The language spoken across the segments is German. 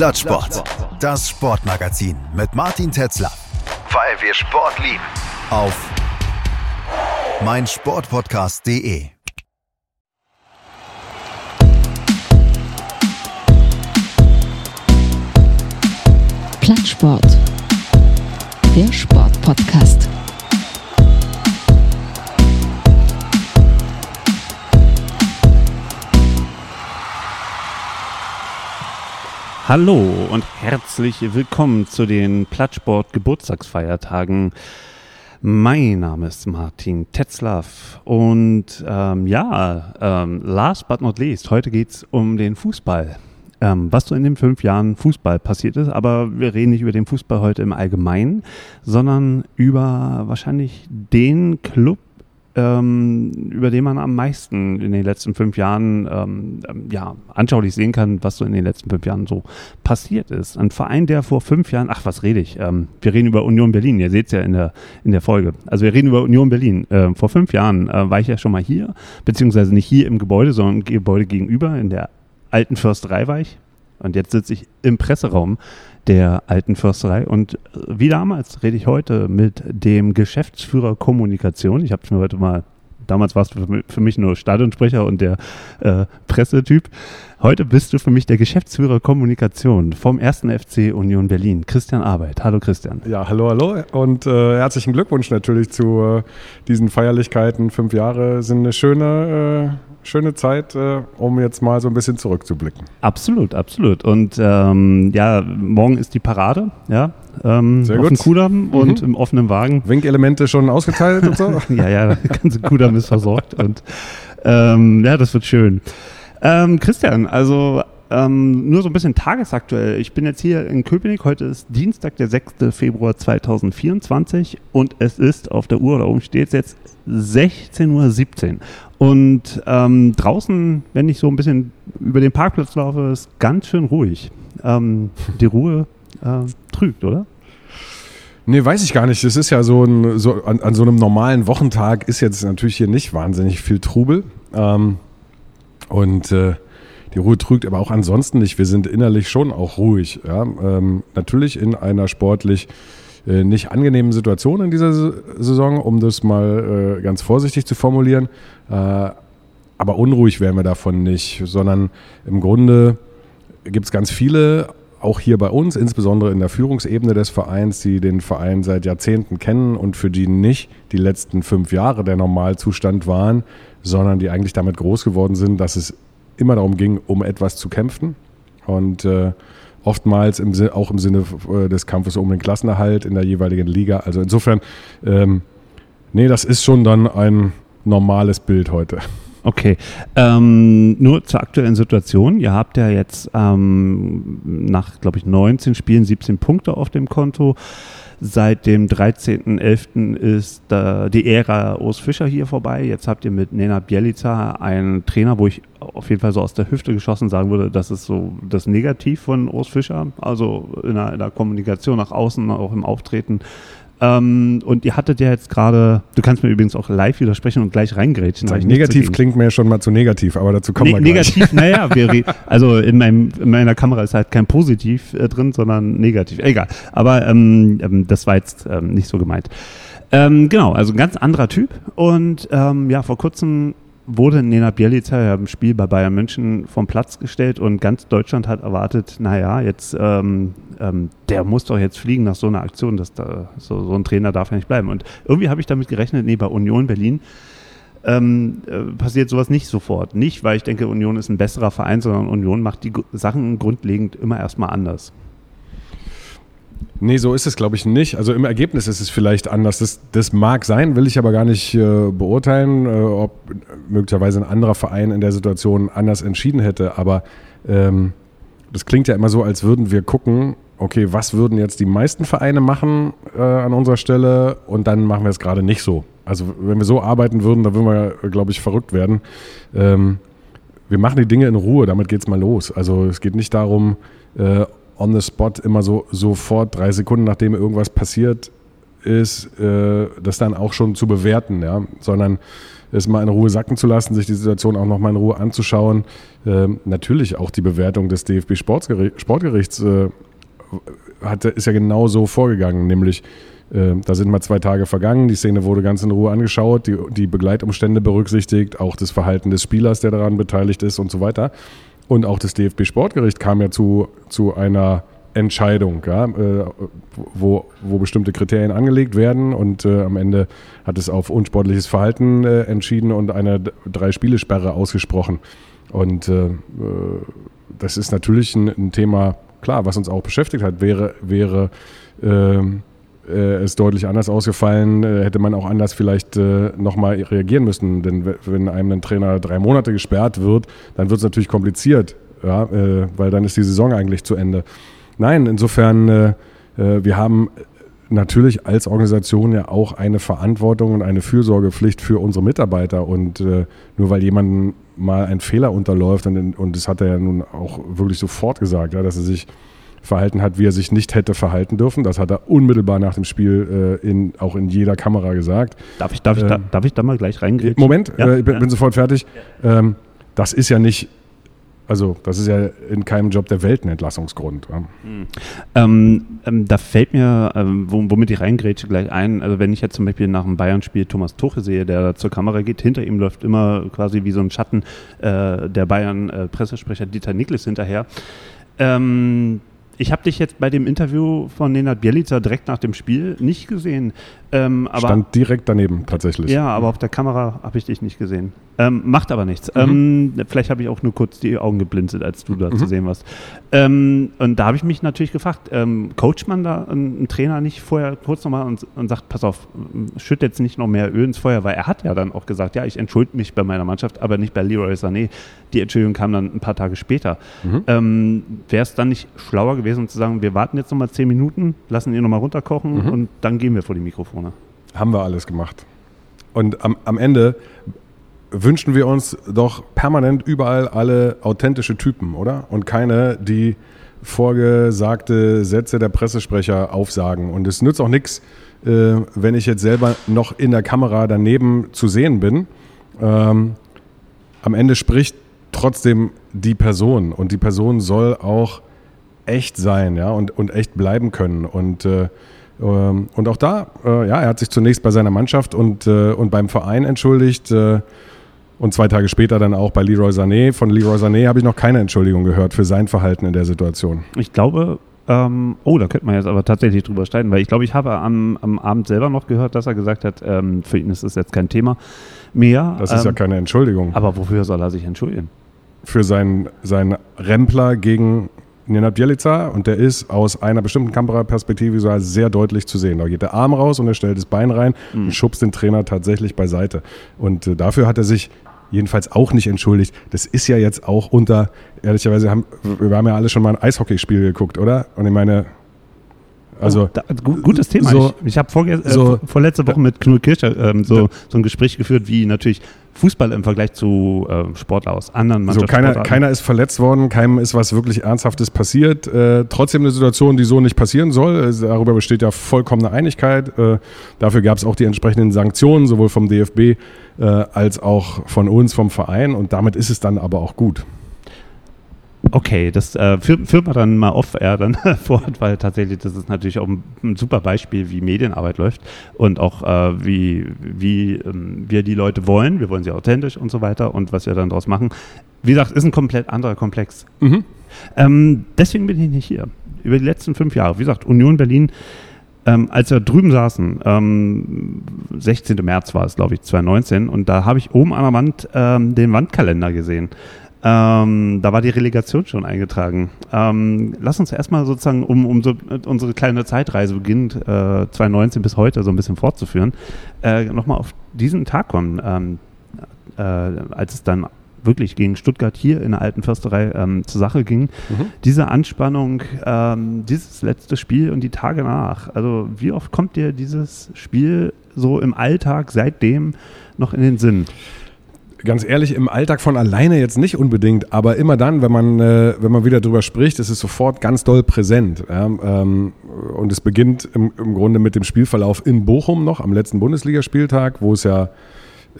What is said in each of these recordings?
Plattsport. Das Sportmagazin mit Martin Tetzler. Weil wir Sport lieben. Auf meinsportpodcast.de. Plattsport. Der Sportpodcast. Hallo und herzlich willkommen zu den Plattsport Geburtstagsfeiertagen. Mein Name ist Martin Tetzlaff und ähm, ja, ähm, last but not least, heute geht es um den Fußball. Ähm, was so in den fünf Jahren Fußball passiert ist, aber wir reden nicht über den Fußball heute im Allgemeinen, sondern über wahrscheinlich den Club, ähm, über den man am meisten in den letzten fünf Jahren ähm, ähm, ja, anschaulich sehen kann, was so in den letzten fünf Jahren so passiert ist. Ein Verein, der vor fünf Jahren, ach, was rede ich? Ähm, wir reden über Union Berlin, ihr seht es ja in der, in der Folge. Also wir reden über Union Berlin. Äh, vor fünf Jahren äh, war ich ja schon mal hier, beziehungsweise nicht hier im Gebäude, sondern im Gebäude gegenüber, in der alten Försterei war ich. Und jetzt sitze ich im Presseraum der alten Försterei. Und äh, wie damals rede ich heute mit dem Geschäftsführer Kommunikation. Ich habe es mir heute mal, damals warst du für mich nur Stadionsprecher und der äh, Pressetyp. Heute bist du für mich der Geschäftsführer Kommunikation vom 1. FC Union Berlin, Christian Arbeit. Hallo Christian. Ja, hallo, hallo und äh, herzlichen Glückwunsch natürlich zu äh, diesen Feierlichkeiten. Fünf Jahre sind eine schöne, äh, schöne Zeit, äh, um jetzt mal so ein bisschen zurückzublicken. Absolut, absolut. Und ähm, ja, morgen ist die Parade, ja. Ähm, Sehr auf gut. dem Kudamm Mhm. und im offenen Wagen. Winkelemente schon ausgeteilt und so? ja, ja, der ganze Kudamm ist versorgt und ähm, ja, das wird schön. Ähm, Christian, also ähm, nur so ein bisschen tagesaktuell. Ich bin jetzt hier in Köpenick. Heute ist Dienstag, der 6. Februar 2024 und es ist auf der Uhr, da oben steht es jetzt 16.17 Uhr. Und ähm, draußen, wenn ich so ein bisschen über den Parkplatz laufe, ist ganz schön ruhig. Ähm, die Ruhe äh, trügt, oder? Nee, weiß ich gar nicht. Das ist ja so ein, so an, an so einem normalen Wochentag ist jetzt natürlich hier nicht wahnsinnig viel Trubel. Ähm, und äh, die Ruhe trügt aber auch ansonsten nicht. Wir sind innerlich schon auch ruhig. Ja? Ähm, natürlich in einer sportlich äh, nicht angenehmen Situation in dieser Saison, um das mal äh, ganz vorsichtig zu formulieren. Äh, aber unruhig wären wir davon nicht, sondern im Grunde gibt es ganz viele, auch hier bei uns, insbesondere in der Führungsebene des Vereins, die den Verein seit Jahrzehnten kennen und für die nicht die letzten fünf Jahre der Normalzustand waren, sondern die eigentlich damit groß geworden sind, dass es immer darum ging, um etwas zu kämpfen. Und äh, oftmals im, auch im Sinne äh, des Kampfes um den Klassenerhalt in der jeweiligen Liga. Also insofern, ähm, nee, das ist schon dann ein normales Bild heute. Okay, ähm, nur zur aktuellen Situation. Ihr habt ja jetzt ähm, nach, glaube ich, 19 Spielen 17 Punkte auf dem Konto. Seit dem 13.11. ist die Ära Urs Fischer hier vorbei. Jetzt habt ihr mit Nena Bielica einen Trainer, wo ich auf jeden Fall so aus der Hüfte geschossen sagen würde, das ist so das Negativ von Urs Fischer. Also in der, in der Kommunikation nach außen, auch im Auftreten. Ähm, und ihr hattet ja jetzt gerade, du kannst mir übrigens auch live widersprechen und gleich reingrätschen. Negativ klingt mir schon mal zu negativ, aber dazu kommen Ne wir gleich. negativ, naja, wir also in, meinem, in meiner Kamera ist halt kein Positiv äh, drin, sondern negativ. Egal. Aber ähm, ähm, das war jetzt ähm, nicht so gemeint. Ähm, genau, also ein ganz anderer Typ. Und ähm, ja, vor kurzem wurde Nena Bielica ja im Spiel bei Bayern München vom Platz gestellt und ganz Deutschland hat erwartet, naja, jetzt, ähm, ähm, der muss doch jetzt fliegen nach so einer Aktion, dass da, so, so ein Trainer darf ja nicht bleiben. Und irgendwie habe ich damit gerechnet, nee, bei Union Berlin ähm, äh, passiert sowas nicht sofort. Nicht, weil ich denke, Union ist ein besserer Verein, sondern Union macht die Gru- Sachen grundlegend immer erstmal anders. Nee, so ist es, glaube ich, nicht. Also im Ergebnis ist es vielleicht anders. Das, das mag sein, will ich aber gar nicht äh, beurteilen, äh, ob möglicherweise ein anderer Verein in der Situation anders entschieden hätte. Aber ähm, das klingt ja immer so, als würden wir gucken, okay, was würden jetzt die meisten Vereine machen äh, an unserer Stelle und dann machen wir es gerade nicht so. Also wenn wir so arbeiten würden, dann würden wir, glaube ich, verrückt werden. Ähm, wir machen die Dinge in Ruhe, damit geht's mal los. Also es geht nicht darum, äh, on the spot immer so sofort, drei Sekunden nachdem irgendwas passiert, ist, äh, das dann auch schon zu bewerten, ja, sondern es mal in Ruhe sacken zu lassen, sich die Situation auch nochmal in Ruhe anzuschauen. Ähm, natürlich auch die Bewertung des DFB Sportgerichts äh, hat, ist ja genau so vorgegangen, nämlich äh, da sind mal zwei Tage vergangen, die Szene wurde ganz in Ruhe angeschaut, die, die Begleitumstände berücksichtigt, auch das Verhalten des Spielers, der daran beteiligt ist und so weiter. Und auch das DFB Sportgericht kam ja zu, zu einer Entscheidung, ja, äh, wo, wo bestimmte Kriterien angelegt werden und äh, am Ende hat es auf unsportliches Verhalten äh, entschieden und eine Drei-Spiele-Sperre ausgesprochen. Und äh, äh, das ist natürlich ein, ein, Thema, klar, was uns auch beschäftigt hat, wäre, wäre ähm, äh, es deutlich anders ausgefallen, hätte man auch anders vielleicht äh, nochmal reagieren müssen. Denn wenn einem ein Trainer drei Monate gesperrt wird, dann wird es natürlich kompliziert, ja, weil dann ist die Saison eigentlich zu Ende. Nein, insofern, äh, äh, wir haben natürlich als Organisation ja auch eine Verantwortung und eine Fürsorgepflicht für unsere Mitarbeiter. Und äh, nur weil jemand mal einen Fehler unterläuft, und, und das hat er ja nun auch wirklich sofort gesagt, ja, dass er sich verhalten hat, wie er sich nicht hätte verhalten dürfen. Das hat er unmittelbar nach dem Spiel äh, in, auch in jeder Kamera gesagt. Darf ich, darf ich, da, ähm, darf ich da mal gleich reingehen? Moment, ja? äh, ich bin, bin, sofort fertig. Ähm, das ist ja nicht also das ist ja in keinem Job der Welt ein Entlassungsgrund. Ja. Mhm. Ähm, ähm, da fällt mir, ähm, womit ich reingrätsche, gleich ein, also wenn ich jetzt zum Beispiel nach einem Bayern-Spiel Thomas Tuche sehe, der zur Kamera geht, hinter ihm läuft immer quasi wie so ein Schatten äh, der Bayern-Pressesprecher Dieter Niklas hinterher. Ähm, ich habe dich jetzt bei dem Interview von Nenad Bielica direkt nach dem Spiel nicht gesehen. Ähm, Stand direkt daneben tatsächlich. Ja, aber auf der Kamera habe ich dich nicht gesehen. Ähm, macht aber nichts. Mhm. Ähm, vielleicht habe ich auch nur kurz die Augen geblinzelt, als du da mhm. zu sehen warst. Ähm, und da habe ich mich natürlich gefragt, ähm, coacht man da einen Trainer nicht vorher kurz nochmal und, und sagt, pass auf, schütt jetzt nicht noch mehr Öl ins Feuer, weil er hat ja dann auch gesagt, ja, ich entschuldige mich bei meiner Mannschaft, aber nicht bei Leroy Sané. Die Entschuldigung kam dann ein paar Tage später. Mhm. Ähm, Wäre es dann nicht schlauer gewesen, zu sagen, wir warten jetzt nochmal zehn Minuten, lassen ihn nochmal runterkochen mhm. und dann gehen wir vor die Mikrofone? Haben wir alles gemacht. Und am, am Ende wünschen wir uns doch permanent überall alle authentische Typen, oder? Und keine, die vorgesagte Sätze der Pressesprecher aufsagen. Und es nützt auch nichts, äh, wenn ich jetzt selber noch in der Kamera daneben zu sehen bin. Ähm, am Ende spricht trotzdem die Person und die Person soll auch echt sein, ja, und, und echt bleiben können. Und äh, ähm, und auch da, äh, ja, er hat sich zunächst bei seiner Mannschaft und, äh, und beim Verein entschuldigt. Äh, und zwei Tage später dann auch bei Leroy Sané. Von Leroy Sané habe ich noch keine Entschuldigung gehört für sein Verhalten in der Situation. Ich glaube, ähm, oh, da könnte man jetzt aber tatsächlich drüber streiten, weil ich glaube, ich habe am, am Abend selber noch gehört, dass er gesagt hat, ähm, für ihn ist das jetzt kein Thema mehr. Das ist ähm, ja keine Entschuldigung. Aber wofür soll er sich entschuldigen? Für seinen, seinen Rempler gegen Nenad Bjelica und der ist aus einer bestimmten Kameraperspektive sehr deutlich zu sehen. Da geht der Arm raus und er stellt das Bein rein mhm. und schubst den Trainer tatsächlich beiseite. Und äh, dafür hat er sich jedenfalls auch nicht entschuldigt. Das ist ja jetzt auch unter, ehrlicherweise, haben, wir haben ja alle schon mal ein Eishockeyspiel geguckt, oder? Und ich meine, also, oh, da, gutes Thema. So, ich, ich habe äh, so, vorletzte Woche mit Knut Kircher ähm, so, so ein Gespräch geführt, wie natürlich Fußball im Vergleich zu äh, Sportler aus anderen Mannschaften. So, keiner, keiner ist verletzt worden, keinem ist was wirklich Ernsthaftes passiert. Äh, trotzdem eine Situation, die so nicht passieren soll. Äh, darüber besteht ja vollkommene Einigkeit. Äh, dafür gab es auch die entsprechenden Sanktionen, sowohl vom DFB äh, als auch von uns, vom Verein. Und damit ist es dann aber auch gut. Okay, das äh, führt, führt man dann mal off-air dann fort, weil tatsächlich das ist natürlich auch ein, ein, super Beispiel, wie Medienarbeit läuft und auch äh, wie, wie ähm, wir die Leute wollen. Wir wollen sie authentisch und so weiter und was wir dann daraus machen. Wie gesagt, ist ein komplett anderer Komplex. Mhm. Ähm, deswegen bin ich nicht hier. Über die letzten fünf Jahre, wie gesagt, Union Berlin, ähm, als wir drüben saßen, ähm, 16. März war es, glaube ich, 2019, und da habe ich oben an der Wand ähm, den Wandkalender gesehen. Ähm, da war die Relegation schon eingetragen. Ähm, lass uns erstmal sozusagen, um, um so unsere kleine Zeitreise beginnt, äh, 2019 bis heute so ein bisschen fortzuführen, äh, nochmal auf diesen Tag kommen, ähm, äh, als es dann wirklich gegen Stuttgart hier in der alten Försterei ähm, zur Sache ging. Mhm. Diese Anspannung, ähm, dieses letzte Spiel und die Tage nach. Also wie oft kommt dir dieses Spiel so im Alltag seitdem noch in den Sinn? Ganz ehrlich, im Alltag von alleine jetzt nicht unbedingt, aber immer dann, wenn man, äh, wenn man wieder drüber spricht, ist es sofort ganz doll präsent. Ja? Ähm, und es beginnt im, im Grunde mit dem Spielverlauf in Bochum noch, am letzten Bundesligaspieltag, wo es ja,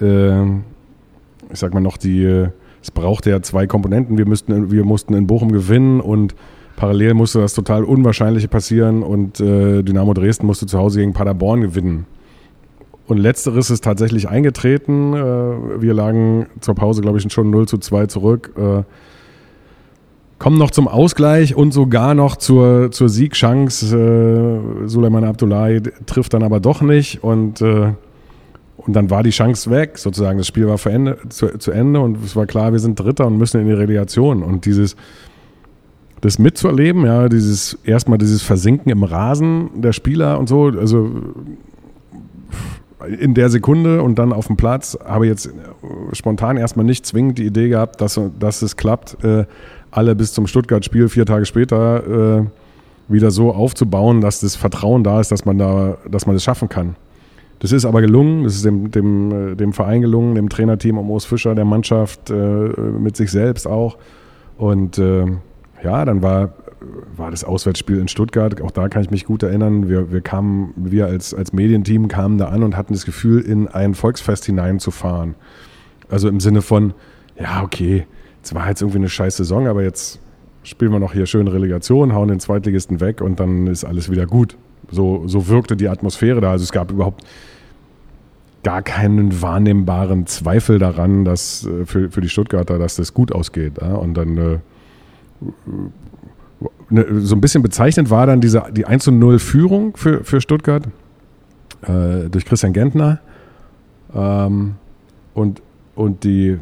äh, ich sag mal noch, die, es brauchte ja zwei Komponenten. Wir, müssten, wir mussten in Bochum gewinnen und parallel musste das total Unwahrscheinliche passieren und äh, Dynamo Dresden musste zu Hause gegen Paderborn gewinnen. Und letzteres ist tatsächlich eingetreten. Äh, wir lagen zur Pause, glaube ich, schon 0 zu 2 zurück. Äh, kommen noch zum Ausgleich und sogar noch zur, zur Siegchance. Äh, Suleiman Abdullahi trifft dann aber doch nicht und, und dann war die Chance weg, sozusagen. Das Spiel war Ende, zu, zu, Ende und es war klar, wir sind Dritter und müssen in die Relegation. Und dieses, das mitzuerleben, ja, dieses erstmal dieses Versinken im Rasen der Spieler und so, also in der Sekunde und dann auf dem Platz habe jetzt äh, spontan erstmal nicht zwingend die Idee gehabt, dass, dass es klappt, äh, alle bis zum Stuttgart-Spiel vier Tage später äh, wieder so aufzubauen, dass das Vertrauen da ist, dass man da, dass man das schaffen kann. Das ist aber gelungen, das ist dem, dem, äh, dem Verein gelungen, dem Trainerteam um Urs Fischer, der Mannschaft, äh, mit sich selbst auch. Und äh, ja, dann war war das Auswärtsspiel in Stuttgart. Auch da kann ich mich gut erinnern. Wir, wir kamen, wir als, als Medienteam kamen da an und hatten das Gefühl, in ein Volksfest hineinzufahren. Also im Sinne von, ja, okay, es war jetzt irgendwie eine scheiß Saison, aber jetzt spielen wir noch hier schön Relegation, hauen den Zweitligisten weg und dann ist alles wieder gut. So, so wirkte die Atmosphäre da. Also es gab überhaupt gar keinen wahrnehmbaren Zweifel daran, dass äh, für, für die Stuttgarter, dass das gut ausgeht. Und dann äh, so ein bisschen bezeichnend war dann diese, die 1 0 Führung für, für Stuttgart äh, durch Christian Gentner. Ähm, und, und die,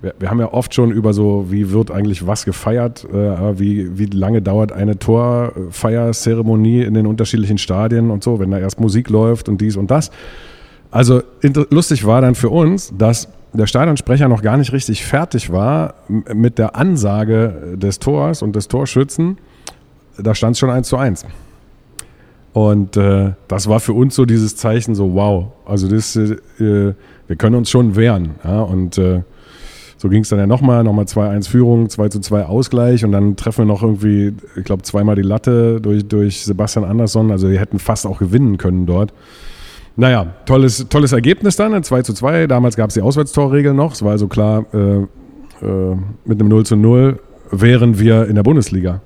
wir, wir, haben ja oft schon über so, wie wird eigentlich was gefeiert, äh, wie, wie lange dauert eine Torfeierzeremonie in den unterschiedlichen Stadien und so, wenn da erst Musik läuft und dies und das. Also lustig war dann für uns, dass der Stadionsprecher noch gar nicht richtig fertig war mit der Ansage des Tors und des Torschützen, da stand es schon 1 zu 1. Und äh, das war für uns so dieses Zeichen, so wow, also das, äh, wir können uns schon wehren. Ja? Und äh, so ging es dann ja nochmal, nochmal 2-1 Führung, 2 zu 2 Ausgleich und dann treffen wir noch irgendwie, ich glaube, zweimal die Latte durch, durch Sebastian Andersson. Also wir hätten fast auch gewinnen können dort. Naja, tolles, tolles Ergebnis dann, 2 zu 2. Damals gab es die Auswärtstorregel noch. Es war also klar, äh, äh, mit einem 0 zu 0 wären wir in der Bundesliga.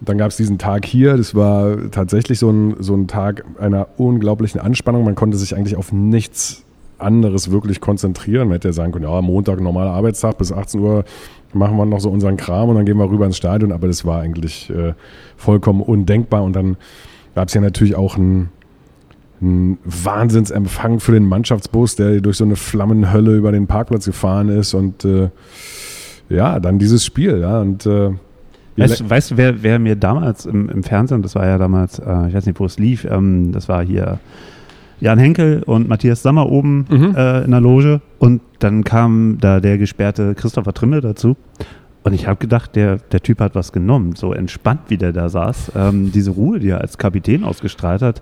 dann gab es diesen Tag hier. Das war tatsächlich so ein, so ein Tag einer unglaublichen Anspannung. Man konnte sich eigentlich auf nichts anderes wirklich konzentrieren. Man hätte ja sagen können, ja, Montag, normaler Arbeitstag, bis 18 Uhr machen wir noch so unseren Kram und dann gehen wir rüber ins Stadion. Aber das war eigentlich äh, vollkommen undenkbar. Und dann gab es ja natürlich auch ein ein Wahnsinnsempfang für den Mannschaftsbus, der durch so eine Flammenhölle über den Parkplatz gefahren ist und äh, ja, dann dieses Spiel. Ja, und, äh, weißt, weißt, du, wer, wer, mir damals im, im, Fernsehen, das war ja damals, äh, ich weiß nicht, wo es lief, ähm, das war hier Jan Henkel und Matthias Sammer oben mhm. Äh, in der Loge und dann kam da der gesperrte Christopher Trimmel dazu. Und ich habe gedacht, der, der Typ hat was genommen, so entspannt, wie der da saß. Ähm, diese Ruhe, die er als Kapitän ausgestrahlt hat,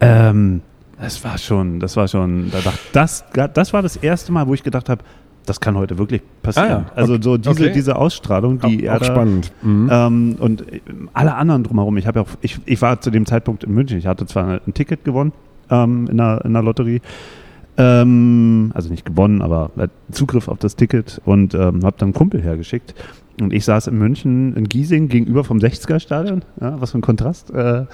ähm, das war schon, das war schon, da dachte, das, das war das erste Mal, wo ich gedacht habe, das kann heute wirklich passieren. Ah, ja. Also so diese, okay. diese Ausstrahlung, die auch, er da, spannend. Mhm. Ähm, und alle anderen drumherum. Ich habe ja auch, ich, ich war zu dem Zeitpunkt in München. Ich hatte zwar ein Ticket gewonnen ähm, in, der, in der Lotterie, ähm, also nicht gewonnen, aber Zugriff auf das Ticket und ähm, habe dann einen Kumpel hergeschickt. Und ich saß in München in Giesing gegenüber vom 60er Stadion. Ja, was für ein Kontrast. Äh,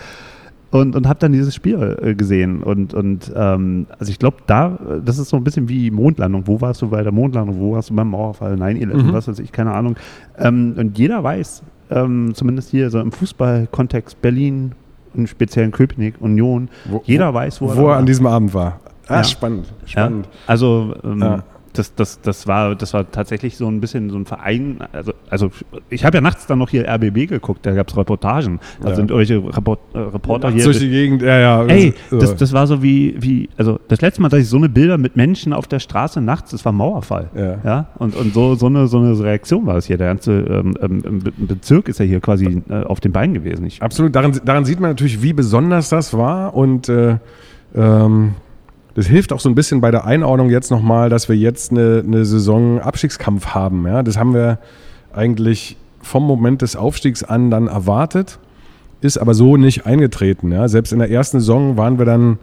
und, und habe dann dieses Spiel äh, gesehen. Und, und ähm, also ich glaube, da, das ist so ein bisschen wie Mondlandung. Wo warst du bei der Mondlandung? Wo warst du beim Mauerfall? 9-11, mhm. was weiß ich, keine Ahnung. Ähm, und jeder weiß, ähm, zumindest hier so im Fußballkontext Berlin, im speziellen Köpenick, Union, wo, jeder weiß, wo, wo er, an diesem Abend war. Ah, ja. spannend, spannend. Ja, also ähm, ja das, das, das, war, das war tatsächlich so ein bisschen so ein Verein. Also, also ich habe ja nachts dann noch hier RBB geguckt, da gab es Reportagen. Da ja. sind irgendwelche Report, äh, Reporter hier. Durch die Gegend, ja, ja. Ey, das, das war so wie, wie, also das letzte Mal, dass ich so eine Bilder mit Menschen auf der Straße nachts, das war Mauerfall. Ja. ja? Und, und so, so, eine, so eine Reaktion war es hier. Der ganze ähm, ähm Bezirk ist ja hier quasi äh, auf den Beinen gewesen. Ich Absolut, daran, daran sieht man natürlich, wie besonders das war und äh, ähm, das hilft auch so ein bisschen bei der Einordnung jetzt nochmal, dass wir jetzt eine, eine Saison Abstiegskampf haben. Ja? Das haben wir eigentlich vom Moment des Aufstiegs an dann erwartet, ist aber so nicht eingetreten. Ja? Selbst in der ersten Saison waren wir dann,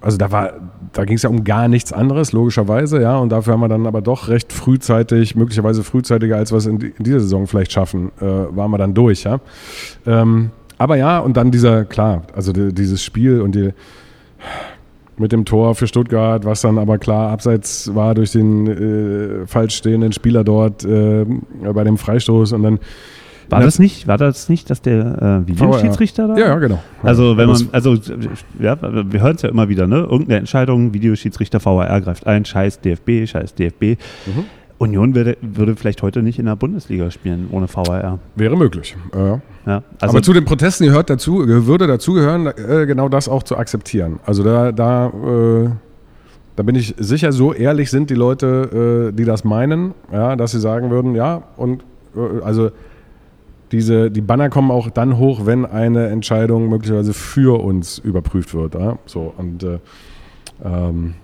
also da war, da ging es ja um gar nichts anderes, logischerweise, ja, und dafür haben wir dann aber doch recht frühzeitig, möglicherweise frühzeitiger, als wir es in, in dieser Saison vielleicht schaffen, äh, waren wir dann durch, ja. Ähm, aber ja, und dann dieser, klar, also die, dieses Spiel und die mit dem Tor für Stuttgart, was dann aber klar abseits war durch den äh, falsch stehenden Spieler dort äh, bei dem Freistoß und dann war das nicht, war das nicht, dass der äh, Videoschiedsrichter da? Ja, ja, genau. Also wenn man, also ja, wir hören es ja immer wieder, ne? Irgendeine Entscheidung, Videoschiedsrichter VAR greift ein, scheiß DFB, scheiß DFB. Mhm. Union würde, würde vielleicht heute nicht in der Bundesliga spielen ohne VAR. Wäre möglich. Ja. Ja, also Aber zu den Protesten gehört dazu, würde dazugehören, äh, genau das auch zu akzeptieren. Also da, da, äh, da bin ich sicher, so ehrlich sind die Leute, äh, die das meinen, ja, dass sie sagen würden, ja, und äh, also diese, die Banner kommen auch dann hoch, wenn eine Entscheidung möglicherweise für uns überprüft wird. Ja? So, und äh, ähm,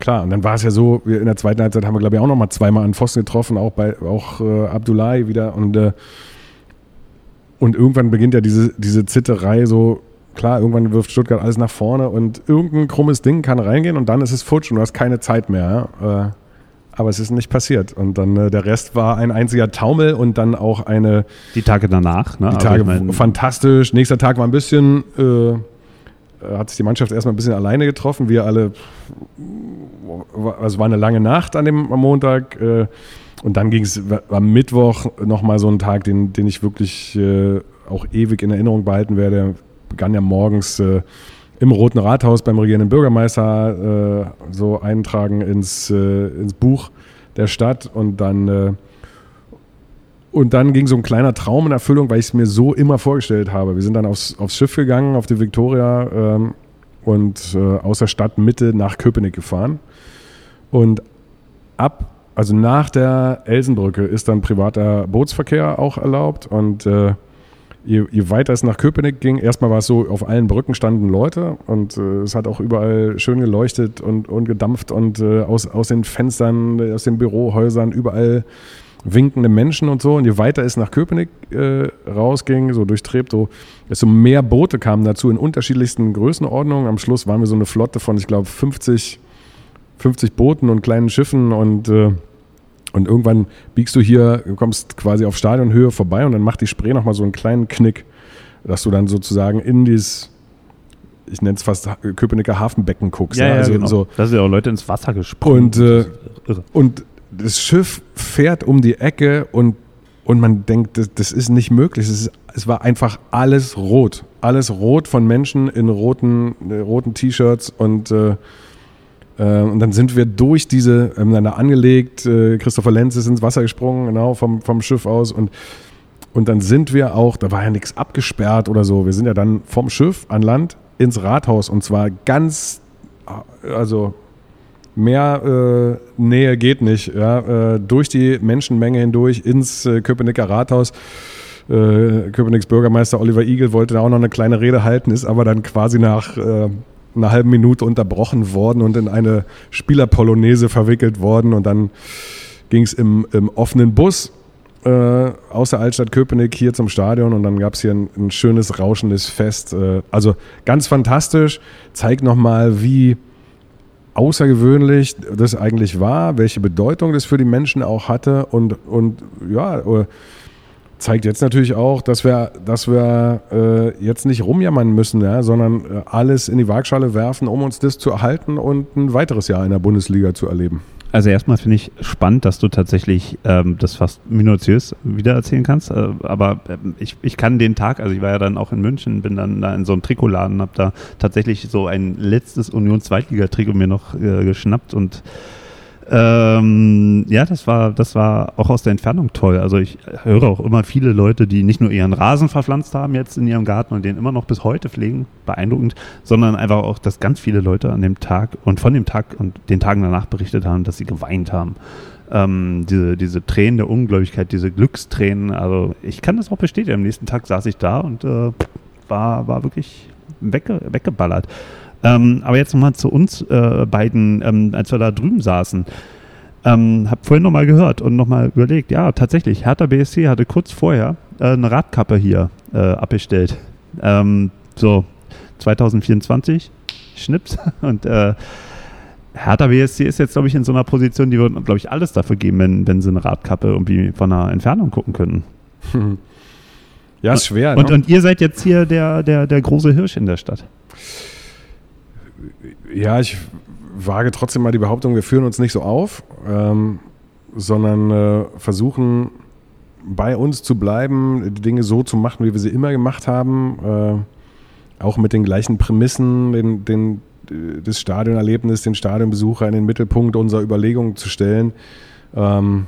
Klar, und dann war es ja so, in der zweiten Halbzeit haben wir, glaube ich, auch noch mal zweimal an Pfosten getroffen, auch bei auch äh, Abdullahi wieder. Und, äh, und irgendwann beginnt ja diese, diese Zitterei so, klar, irgendwann wirft Stuttgart alles nach vorne und irgendein krummes Ding kann reingehen und dann ist es futsch und du hast keine Zeit mehr. Äh, aber es ist nicht passiert. Und dann äh, der Rest war ein einziger Taumel und dann auch eine. Die Tage danach, ne? Die Tage, ich mein, fantastisch. Nächster Tag war ein bisschen äh, hat sich die Mannschaft erstmal ein bisschen alleine getroffen. Wir alle, also war eine lange Nacht an dem am Montag. Äh, und dann ging es am Mittwoch nochmal so ein Tag, den, den ich wirklich äh, auch ewig in Erinnerung behalten werde. Begann ja morgens im Roten Rathaus beim regierenden Bürgermeister so eintragen ins, ins Buch der Stadt und dann und dann ging so ein kleiner Traum in Erfüllung, weil ich es mir so immer vorgestellt habe. Wir sind dann aufs, aufs Schiff gegangen, auf die Victoria ähm, und äh, aus der Stadtmitte nach Köpenick gefahren. Und ab, also nach der Elsenbrücke ist dann privater Bootsverkehr auch erlaubt. Und äh, je, je, weiter es nach Köpenick ging, erstmal war es so, auf allen Brücken standen Leute und äh, es hat auch überall schön geleuchtet und, und gedampft und äh, aus, aus den Fenstern, aus den Bürohäusern, überall winkende Menschen und so. Und je weiter es nach Köpenick äh, rausging, so durchtrebt, so, desto mehr Boote kamen dazu in unterschiedlichsten Größenordnungen. Am Schluss waren wir so eine Flotte von, ich glaube, 50, 50 Booten und kleinen Schiffen und äh, und irgendwann biegst du hier, du kommst quasi auf Stadionhöhe vorbei und dann macht die Spree nochmal so einen kleinen Knick, dass du dann sozusagen in dieses, ich nenne es fast Köpenicker Hafenbecken guckst. Ja, ja, also genau. so. Da sind ja auch Leute ins Wasser gesprungen. Und, äh, und das Schiff fährt um die Ecke und, und man denkt, das, das ist nicht möglich. Es, ist, es war einfach alles rot. Alles rot von Menschen in roten, äh, roten T-Shirts und äh, äh, und dann sind wir durch diese, dann da angelegt, äh, Christopher Lenz ist ins Wasser gesprungen, genau, vom, vom Schiff aus und, und dann sind wir auch, da war ja nichts abgesperrt oder so, wir sind ja dann vom Schiff an Land ins Rathaus und zwar ganz, also mehr äh, Nähe geht nicht. Ja? Äh, durch die Menschenmenge hindurch ins äh, Köpenicker Rathaus. Äh, Köpenick's Bürgermeister Oliver Igel wollte da auch noch eine kleine Rede halten, ist aber dann quasi nach äh, einer halben Minute unterbrochen worden und in eine Spielerpolonaise verwickelt worden. Und dann ging es im, im offenen Bus äh, aus der Altstadt Köpenick hier zum Stadion und dann gab es hier ein, ein, schönes, rauschendes Fest. Äh, also ganz fantastisch, zeigt nochmal, wie außergewöhnlich das eigentlich war, welche Bedeutung das für die Menschen auch hatte und, und ja, äh, zeigt jetzt natürlich auch, dass wir, dass wir äh, jetzt nicht rumjammern müssen, ja, sondern äh, alles in die Waagschale werfen, um uns das zu erhalten und ein weiteres Jahr in der Bundesliga zu erleben. Also erstmal finde ich spannend, dass du tatsächlich ähm, das fast minutiös wiedererzählen kannst. Äh, aber ähm, ich, ich kann den Tag, also ich war ja dann auch in München, bin dann da in so einem Trikotladen, habe da tatsächlich so ein letztes Union-Zweitliga-Trikot mir noch äh, geschnappt und ähm, ja, das war, das war auch aus der Entfernung toll. Also ich höre auch immer viele Leute, die nicht nur ihren Rasen verpflanzt haben jetzt in ihrem Garten und den immer noch bis heute pflegen, beeindruckend, sondern einfach auch, dass ganz viele Leute an dem Tag und von dem Tag und den Tagen danach berichtet haben, dass sie geweint haben. Ähm, diese, diese Tränen der Ungläubigkeit, diese Glückstränen, also ich kann das auch bestätigen. Am nächsten Tag saß ich da und äh, war, war wirklich wegge weggeballert. Ähm, aber jetzt nochmal zu uns äh, beiden, ähm, als wir da drüben saßen. Ähm, hab vorhin nochmal gehört und nochmal überlegt, ja, tatsächlich, Hertha BSC hatte kurz vorher äh, eine Radkappe hier äh, abgestellt. Ähm, so 2024, Schnips. Und äh, Hertha BSC ist jetzt, glaube ich, in so einer Position, die würden, glaube ich, alles dafür geben, wenn, wenn sie eine Radkappe irgendwie von einer Entfernung gucken könnten. Ja, ist schwer. Und, ne? und ihr seid jetzt hier der, der, der große Hirsch in der Stadt. Ja, ich wage trotzdem mal die Behauptung, wir führen uns nicht so auf, ähm, sondern äh, versuchen bei uns zu bleiben, die Dinge so zu machen, wie wir sie immer gemacht haben, äh, auch mit den gleichen Prämissen, den, den, das Stadionerlebnis, den Stadionbesucher in den Mittelpunkt unserer Überlegungen zu stellen. Ähm,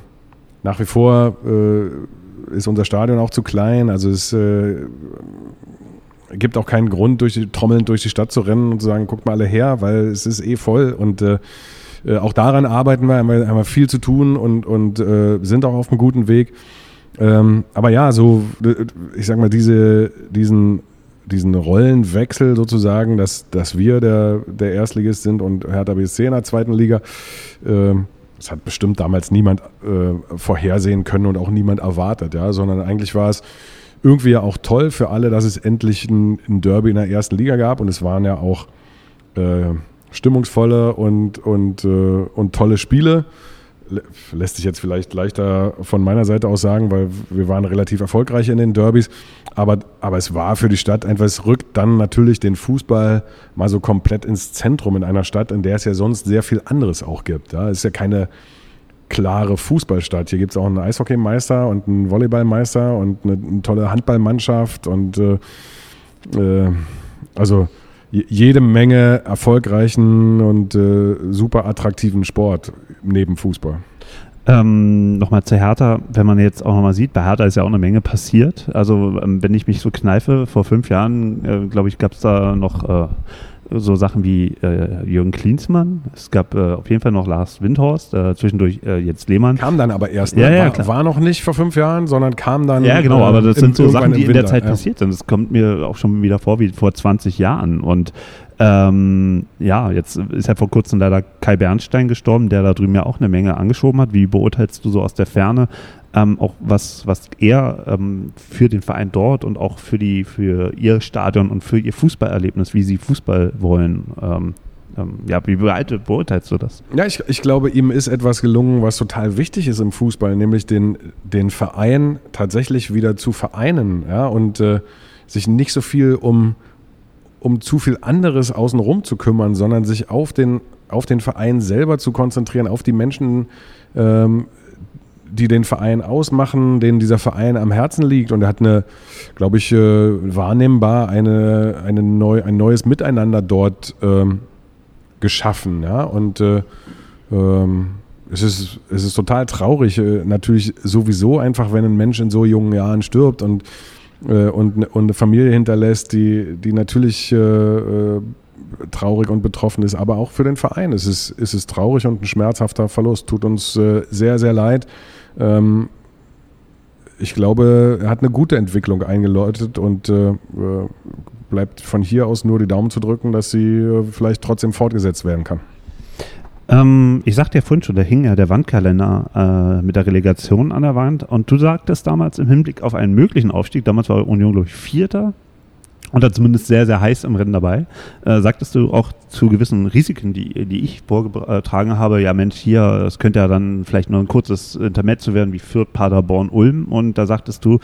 nach wie vor äh, ist unser Stadion auch zu klein, also es äh, gibt auch keinen Grund, durch die, trommelnd durch die Stadt zu rennen und zu sagen, guckt mal alle her, weil es ist eh voll und äh, äh, auch daran arbeiten wir, haben wir, haben wir viel zu tun und, und äh, sind auch auf einem guten Weg. Ähm, aber ja, so, äh, ich sag mal, diese, diesen, diesen Rollenwechsel sozusagen, dass, dass wir der, der Erstligist sind und Hertha BSC in der zweiten Liga, äh, das hat bestimmt damals niemand äh, vorhersehen können und auch niemand erwartet, ja, sondern eigentlich war es irgendwie ja auch toll für alle, dass es endlich ein, ein Derby in der ersten Liga gab und es waren ja auch äh, stimmungsvolle und, und, äh, und tolle Spiele. Lässt sich jetzt vielleicht leichter von meiner Seite aus sagen, weil wir waren relativ erfolgreich in den Derbys. Aber, aber es war für die Stadt einfach, es rückt dann natürlich den Fußball mal so komplett ins Zentrum in einer Stadt, in der es ja sonst sehr viel anderes auch gibt. Ja, es ist ja keine klare Fußballstadt. Hier gibt es auch einen Eishockeymeister und einen Volleyballmeister und eine, eine tolle Handballmannschaft und äh, äh, also jede Menge erfolgreichen und äh, super attraktiven Sport neben Fußball. Ähm, nochmal zu Hertha, wenn man jetzt auch nochmal sieht, bei Hertha ist ja auch eine Menge passiert. Also ähm, wenn ich mich so kneife, vor fünf Jahren, äh, glaube ich, gab es da noch äh, so Sachen wie äh, Jürgen Klinsmann. Es gab äh, auf jeden Fall noch Lars Windhorst, äh, zwischendurch äh, jetzt Lehmann. Kam dann aber erst. Ne? Ja, ja, war, war noch nicht vor fünf Jahren, sondern kam dann. Ja, genau, äh, aber das im- sind so Sachen, die in der Zeit ja. passiert sind. Das kommt mir auch schon wieder vor wie vor 20 Jahren. Und ähm, ja, jetzt ist ja vor kurzem leider Kai Bernstein gestorben, der da drüben ja auch eine Menge angeschoben hat. Wie beurteilst du so aus der Ferne ähm, auch was, was er ähm, für den Verein dort und auch für die für ihr Stadion und für ihr Fußballerlebnis, wie sie Fußball wollen, ähm, ähm, ja, wie beurteilst du das? Ja, ich, ich glaube, ihm ist etwas gelungen, was total wichtig ist im Fußball, nämlich den, den Verein tatsächlich wieder zu vereinen ja, und äh, sich nicht so viel um, um zu viel anderes außenrum zu kümmern, sondern sich auf den, auf den Verein selber zu konzentrieren, auf die Menschen, ähm, die den Verein ausmachen, denen dieser Verein am Herzen liegt. Und er hat eine, glaube ich, äh, wahrnehmbar eine, eine neu, ein neues Miteinander dort ähm, geschaffen. Ja? Und äh, ähm, es, ist, es ist total traurig, äh, natürlich sowieso einfach, wenn ein Mensch in so jungen Jahren stirbt und, äh, und, und eine Familie hinterlässt, die, die natürlich äh, äh, traurig und betroffen ist, aber auch für den Verein. Es ist, es ist traurig und ein schmerzhafter Verlust. Tut uns äh, sehr, sehr leid. Ähm, ich glaube, er hat eine gute Entwicklung eingeläutet und äh, bleibt von hier aus nur die Daumen zu drücken, dass sie äh, vielleicht trotzdem fortgesetzt werden kann. Ähm, ich sagte ja vorhin schon, da hing ja der Wandkalender äh, mit der Relegation an der Wand und du sagtest damals im Hinblick auf einen möglichen Aufstieg, damals war Union, glaube ich, Vierter oder zumindest sehr, sehr heiß im Rennen dabei, äh, sagtest du auch zu gewissen Risiken, die, die ich vorgetragen habe, ja Mensch, hier, es könnte ja dann vielleicht nur ein kurzes Intermezzo werden wie Fürth, Paderborn, Ulm und da sagtest du,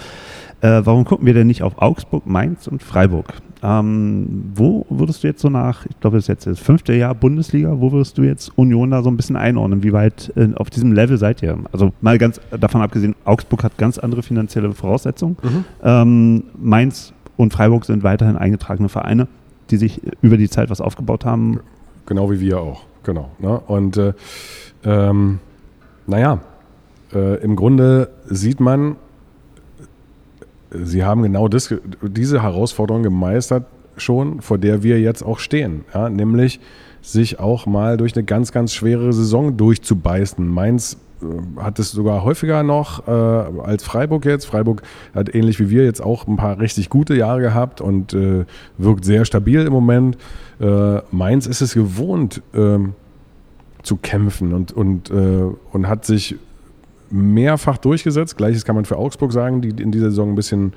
äh, warum gucken wir denn nicht auf Augsburg, Mainz und Freiburg? Ähm, wo würdest du jetzt so nach, ich glaube, das ist jetzt das fünfte Jahr Bundesliga, wo würdest du jetzt Union da so ein bisschen einordnen? Wie weit äh, auf diesem Level seid ihr? Also mal ganz davon abgesehen, Augsburg hat ganz andere finanzielle Voraussetzungen. Ähm, Mainz und Freiburg sind weiterhin eingetragene Vereine, die sich über die Zeit was aufgebaut haben. Genau wie wir auch, genau. Ne? Und äh, ähm, naja, äh, im Grunde sieht man, sie haben genau das, diese Herausforderung gemeistert, schon, vor der wir jetzt auch stehen. Ja? Nämlich sich auch mal durch eine ganz, ganz schwere Saison durchzubeißen. Mainz hat es sogar häufiger noch äh, als Freiburg jetzt. Freiburg hat ähnlich wie wir jetzt auch ein paar richtig gute Jahre gehabt und äh, wirkt sehr stabil im Moment. Äh, Mainz ist es gewohnt ähm, zu kämpfen und, und, äh, und hat sich mehrfach durchgesetzt. Gleiches kann man für Augsburg sagen, die in dieser Saison ein bisschen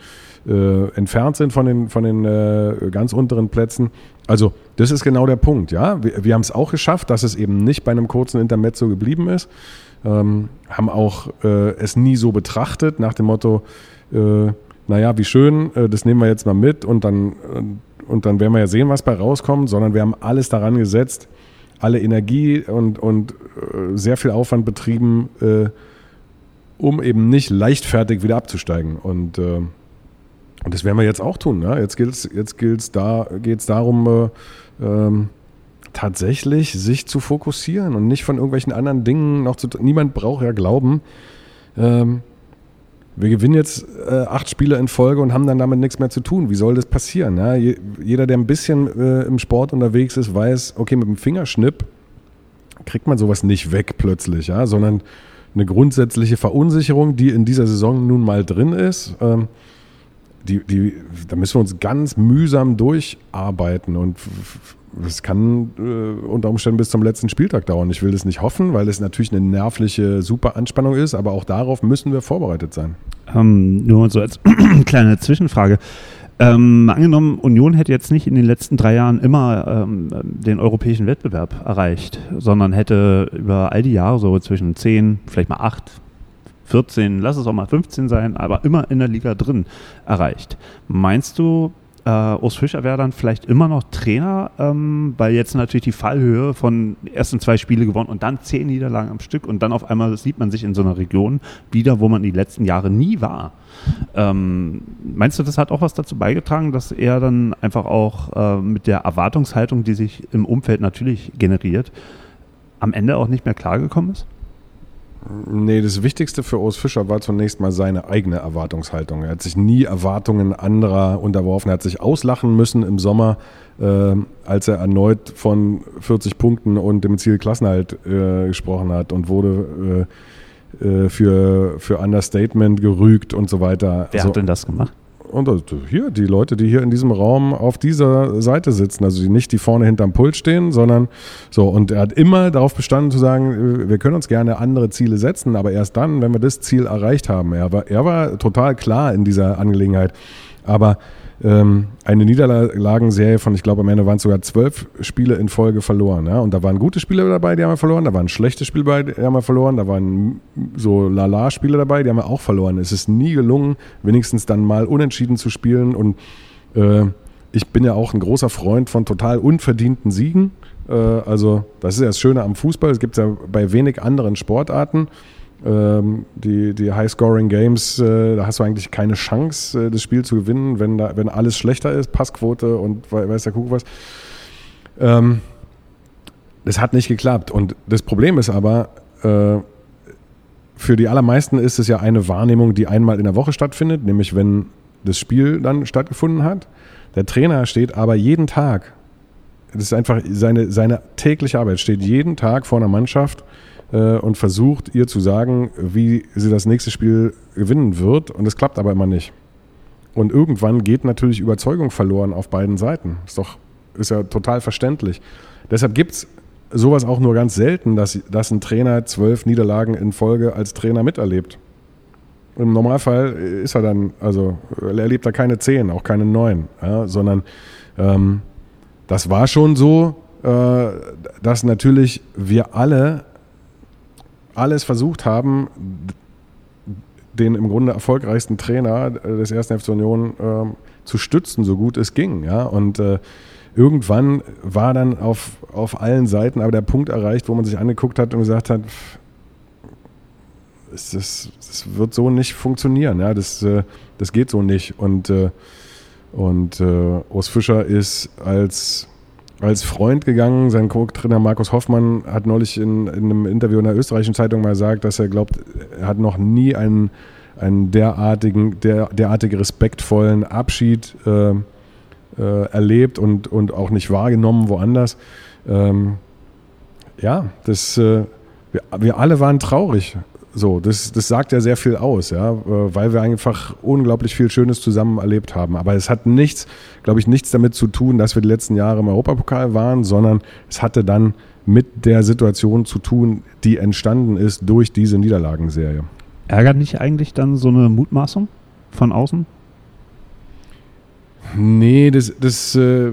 äh, entfernt sind von den, von den äh, ganz unteren Plätzen. Also das ist genau der Punkt. Ja, wir, wir haben es auch geschafft, dass es eben nicht bei einem kurzen Intermezzo geblieben ist. Ähm, haben auch äh, es nie so betrachtet nach dem Motto, äh, naja, wie schön, äh, das nehmen wir jetzt mal mit und dann, und dann werden wir ja sehen, was bei rauskommt, sondern wir haben alles daran gesetzt, alle Energie und, und äh, sehr viel Aufwand betrieben, um eben nicht leichtfertig wieder abzusteigen. Und, äh, und das werden wir jetzt auch tun. Ja? Jetzt, gilt's, jetzt gilt's da, geht es darum, äh, ähm, tatsächlich sich zu fokussieren und nicht von irgendwelchen anderen Dingen noch zu. Niemand braucht ja glauben, ähm, wir gewinnen jetzt äh, acht Spiele in Folge und haben dann damit nichts mehr zu tun. Wie soll das passieren? Ja? jeder, der ein bisschen äh, im Sport unterwegs ist, weiß, okay, mit dem Fingerschnipp kriegt man sowas nicht weg plötzlich, ja? sondern eine grundsätzliche Verunsicherung, die in dieser Saison nun mal drin ist. Ähm, die, die, da müssen wir uns ganz mühsam durcharbeiten und es kann äh, unter Umständen bis zum letzten Spieltag dauern. Ich will das nicht hoffen, weil es natürlich eine nervliche super Anspannung ist, aber auch darauf müssen wir vorbereitet sein. Ähm, nur so als kleine Zwischenfrage. Ähm, angenommen, Union hätte jetzt nicht in den letzten drei Jahren immer ähm, den europäischen Wettbewerb erreicht, sondern hätte über all die Jahre so zwischen 10, vielleicht mal 8, 14, lass es auch mal 15 sein, aber immer in der Liga drin erreicht. Meinst du, äh, Urs Fischer wäre dann vielleicht immer noch Trainer, ähm, weil jetzt natürlich die Fallhöhe von ersten zwei Spiele gewonnen und dann zehn Niederlagen am Stück und dann auf einmal sieht man sich in so einer Region wieder, wo man die letzten Jahre nie war. Ähm, meinst du, das hat auch was dazu beigetragen, dass er dann einfach auch äh, mit der Erwartungshaltung, die sich im Umfeld natürlich generiert, am Ende auch nicht mehr klargekommen ist? Nee, das Wichtigste für Urs Fischer war zunächst mal seine eigene Erwartungshaltung. Er hat sich nie Erwartungen anderer unterworfen. Er hat sich auslachen müssen im Sommer, äh, als er erneut von 40 Punkten und dem Ziel Klassenhalt äh, gesprochen hat und wurde äh, äh für, für Understatement gerügt und so weiter. Wer also, hat denn das gemacht? Und hier, die Leute, die hier in diesem Raum auf dieser Seite sitzen, also die nicht die vorne hinterm Pult stehen, sondern so. Und er hat immer darauf bestanden zu sagen, wir können uns gerne andere Ziele setzen, aber erst dann, wenn wir das Ziel erreicht haben. Er war, er war total klar in dieser Angelegenheit. Aber ähm, eine Niederlagenserie von, ich glaube, am Ende waren es sogar zwölf Spiele in Folge verloren. Ja? Und da waren gute Spiele dabei, die haben wir verloren, da waren schlechte Spiele dabei, die haben wir verloren, da waren so Lala-Spiele dabei, die haben wir auch verloren. Es ist nie gelungen, wenigstens dann mal unentschieden zu spielen. Und äh, ich bin ja auch ein großer Freund von total unverdienten Siegen. Äh, also, das ist ja das Schöne am Fußball. Es gibt es ja bei wenig anderen Sportarten. Ähm, die, die High-Scoring-Games, äh, da hast du eigentlich keine Chance, äh, das Spiel zu gewinnen, wenn, da, wenn alles schlechter ist, Passquote und weiß der Kuckuck was. Ähm, das hat nicht geklappt. Und das Problem ist aber, äh, für die allermeisten ist es ja eine Wahrnehmung, die einmal in der Woche stattfindet, nämlich wenn das Spiel dann stattgefunden hat. Der Trainer steht aber jeden Tag, das ist einfach seine, seine tägliche Arbeit, steht jeden Tag vor einer Mannschaft äh, und versucht ihr zu sagen, wie sie das nächste Spiel gewinnen wird. Und es klappt aber immer nicht. Und irgendwann geht natürlich Überzeugung verloren auf beiden Seiten. Ist doch, ist ja total verständlich. Deshalb gibt es sowas auch nur ganz selten, dass, dass ein Trainer zwölf Niederlagen in Folge als Trainer miterlebt. Im Normalfall ist er dann, also er erlebt da keine zehn, auch keine neun, ja, sondern ähm, das war schon so, äh, dass natürlich wir alle alles versucht haben, den im Grunde erfolgreichsten Trainer des ersten FC Union äh, zu stützen, so gut es ging. Ja? Und äh, irgendwann war dann auf, auf allen Seiten aber der Punkt erreicht, wo man sich angeguckt hat und gesagt hat, das, das wird so nicht funktionieren, ja? das, äh, das geht so nicht. Und, äh, und äh, Urs Fischer ist als als Freund gegangen. Sein Co-Trainer Markus Hoffmann hat neulich in, in, einem Interview in der österreichischen Zeitung mal gesagt, dass er glaubt, er hat noch nie einen, einen derartigen, der, derartig respektvollen Abschied äh, äh, erlebt und, und auch nicht wahrgenommen woanders. Ähm, ja, das, äh, wir, wir alle waren traurig. So, das, das sagt ja sehr viel aus, ja, äh, weil wir einfach unglaublich viel Schönes zusammen erlebt haben. Aber es hat nichts, glaube ich, nichts damit zu tun, dass wir die letzten Jahre im Europapokal waren, sondern es hatte dann mit der Situation zu tun, die entstanden ist durch diese Niederlagenserie. Ärgert nicht eigentlich dann so eine Mutmaßung von außen? Nee, das, das äh,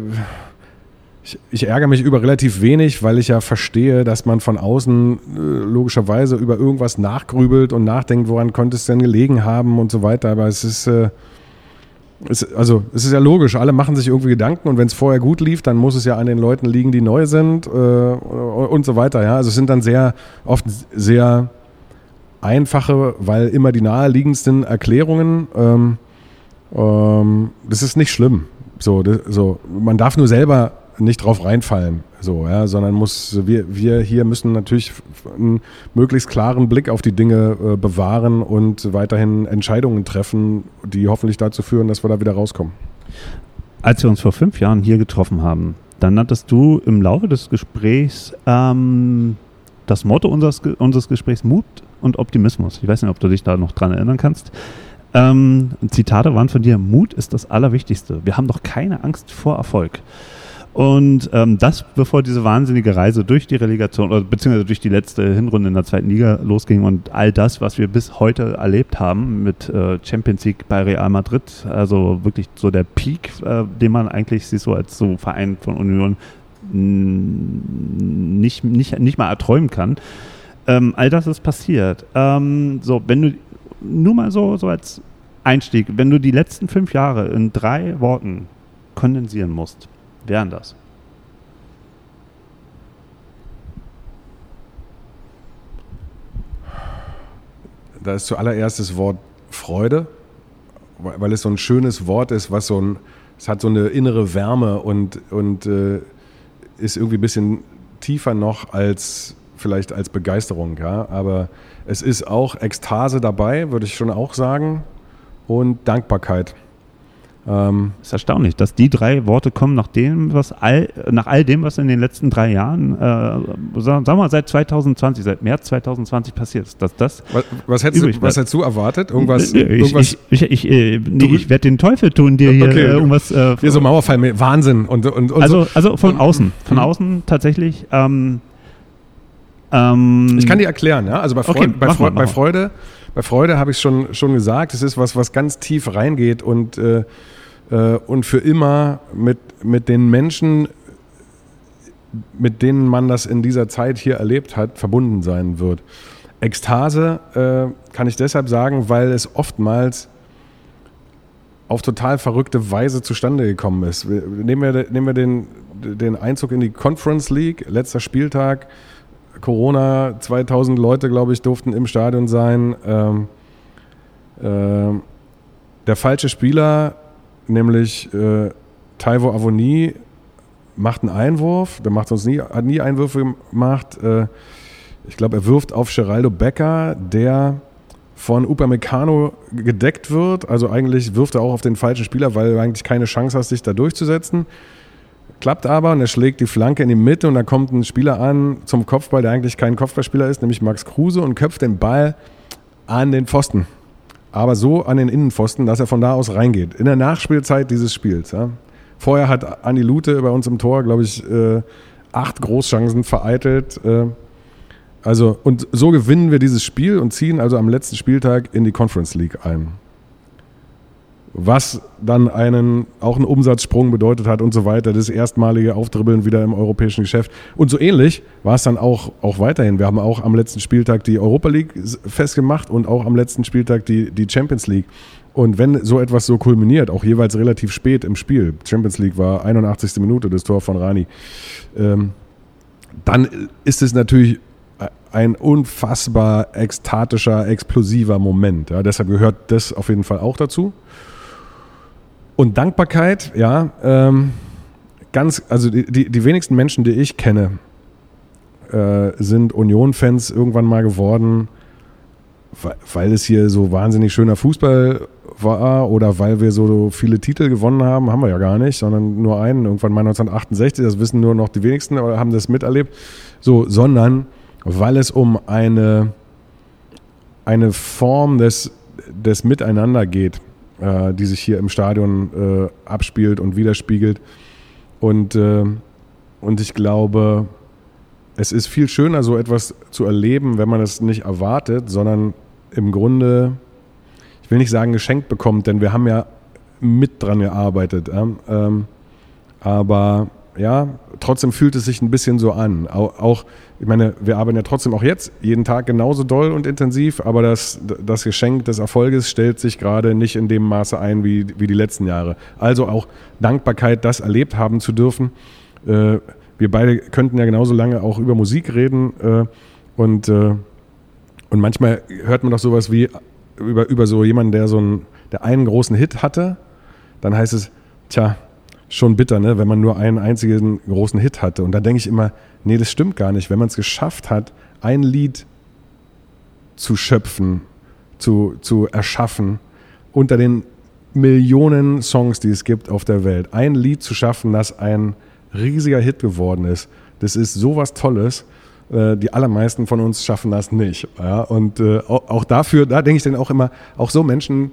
ich, ich, ärgere mich über relativ wenig, weil ich ja verstehe, dass man von außen äh, logischerweise über irgendwas nachgrübelt und nachdenkt, woran könnte es denn gelegen haben und so weiter. Aber es ist, äh, es, also es ist ja logisch, alle machen sich irgendwie Gedanken und wenn es vorher gut lief, dann muss es ja an den Leuten liegen, die neu sind äh, und so weiter. Ja, also es sind dann sehr oft sehr einfache, weil immer die naheliegendsten Erklärungen. Ähm, ähm, das ist nicht schlimm. So, das, so, man darf nur selber nicht drauf reinfallen, so, ja, sondern muss, wir, wir hier müssen natürlich einen möglichst klaren Blick auf die Dinge äh, bewahren und weiterhin Entscheidungen treffen, die hoffentlich dazu führen, dass wir da wieder rauskommen. Als wir uns vor fünf Jahren hier getroffen haben, dann nanntest du im Laufe des Gesprächs ähm, das Motto unseres, unseres Gesprächs Mut und Optimismus. Ich weiß nicht, ob du dich da noch dran erinnern kannst. Ähm, Zitate waren von dir, Mut ist das Allerwichtigste. Wir haben doch keine Angst vor Erfolg. Und ähm, das, bevor diese wahnsinnige Reise durch die Relegation oder beziehungsweise durch die letzte Hinrunde in der zweiten Liga losging und all das, was wir bis heute erlebt haben mit äh, Champions League bei Real Madrid, also wirklich so der Peak, äh, den man eigentlich sich so als so Verein von Union nicht, nicht, nicht mal erträumen kann. Ähm, all das ist passiert. Ähm, so, wenn du nur mal so, so als Einstieg, wenn du die letzten fünf Jahre in drei Worten kondensieren musst, wären das? Da ist zuallererst das Wort Freude, weil es so ein schönes Wort ist, was so ein, es hat so eine innere Wärme und, und äh, ist irgendwie ein bisschen tiefer noch als vielleicht als Begeisterung, ja. Aber es ist auch Ekstase dabei, würde ich schon auch sagen, und Dankbarkeit. Ähm, ist erstaunlich, dass die drei Worte kommen nach dem, was all, nach all dem, was in den letzten drei Jahren, äh, sagen wir mal seit 2020, seit März 2020 passiert ist, dass das. Was, was, hättest, du, was hättest du erwartet? Irgendwas? Ich, irgendwas ich, ich, ich, äh, nee, ich werde den Teufel tun, dir hier okay. äh, irgendwas. Äh, hier so Mauerfall, Wahnsinn und, und, und also, also von außen, von mhm. außen tatsächlich. Ähm, ähm, ich kann dir erklären, ja. Also bei, Freude, okay, bei, Freude, bei Freude, bei Freude habe ich schon schon gesagt, es ist was, was ganz tief reingeht und äh, äh, und für immer mit mit den Menschen, mit denen man das in dieser Zeit hier erlebt hat, verbunden sein wird. Ekstase äh, kann ich deshalb sagen, weil es oftmals auf total verrückte Weise zustande gekommen ist. Nehmen wir, nehmen wir den, den Einzug in die Conference League, letzter Spieltag. Corona, 2000 Leute, glaube ich, durften im Stadion sein. Ähm, äh, der falsche Spieler, nämlich äh, Taivo Avoni, macht einen Einwurf. Der macht uns nie, hat nie Einwürfe gemacht. Äh, ich glaube, er wirft auf Geraldo Becker, der von Upamecano gedeckt wird. Also eigentlich wirft er auch auf den falschen Spieler, weil du eigentlich keine Chance hast, sich da durchzusetzen. Klappt aber und er schlägt die Flanke in die Mitte und da kommt ein Spieler an zum Kopfball, der eigentlich kein Kopfballspieler ist, nämlich Max Kruse und köpft den Ball an den Pfosten. Aber so an den Innenpfosten, dass er von da aus reingeht. In der Nachspielzeit dieses Spiels. Ja. Vorher hat Andi Lute bei uns im Tor, glaube ich, äh, acht Großchancen vereitelt. Äh, also, und so gewinnen wir dieses Spiel und ziehen also am letzten Spieltag in die Conference League ein was dann einen, auch einen Umsatzsprung bedeutet hat und so weiter, das erstmalige Aufdribbeln wieder im europäischen Geschäft. Und so ähnlich war es dann auch, auch weiterhin. Wir haben auch am letzten Spieltag die Europa League festgemacht und auch am letzten Spieltag die, die Champions League. Und wenn so etwas so kulminiert, auch jeweils relativ spät im Spiel, Champions League war 81. Minute das Tor von Rani, ähm, dann ist es natürlich ein unfassbar ekstatischer, explosiver Moment. Ja, deshalb gehört das auf jeden Fall auch dazu. Und Dankbarkeit, ja, ähm, ganz, also die, die, die, wenigsten Menschen, die ich kenne, äh, sind Union-Fans irgendwann mal geworden, weil, weil es hier so wahnsinnig schöner Fußball war oder weil wir so viele Titel gewonnen haben, haben wir ja gar nicht, sondern nur einen, irgendwann mal 1968, das wissen nur noch die wenigsten oder haben das miterlebt, so, sondern weil es um eine, eine Form des, des Miteinander geht, äh, die sich hier im Stadion äh, abspielt und widerspiegelt. Und, äh, und ich glaube, es ist viel schöner, so etwas zu erleben, wenn man es nicht erwartet, sondern im Grunde, ich will nicht sagen geschenkt bekommt, denn wir haben ja mit dran gearbeitet. Ähm, aber ja, trotzdem fühlt es sich ein bisschen so an. Auch, ich meine, wir arbeiten ja trotzdem auch jetzt jeden Tag genauso doll und intensiv, aber das, das Geschenk des Erfolges stellt sich gerade nicht in dem Maße ein wie, wie die letzten Jahre. Also auch Dankbarkeit, das erlebt haben zu dürfen. Äh, wir beide könnten ja genauso lange auch über Musik reden äh, und, äh, und manchmal hört man doch sowas wie über, über so jemanden, der so einen, der einen großen Hit hatte, dann heißt es, tja, schon bitter, ne? wenn man nur einen einzigen großen Hit hatte. Und da denke ich immer, nee, das stimmt gar nicht. Wenn man es geschafft hat, ein Lied zu schöpfen, zu, zu erschaffen, unter den Millionen Songs, die es gibt auf der Welt, ein Lied zu schaffen, das ein riesiger Hit geworden ist, das ist sowas Tolles. Äh, die allermeisten von uns schaffen das nicht. Ja? Und äh, auch dafür, da denke ich dann auch immer, auch so Menschen,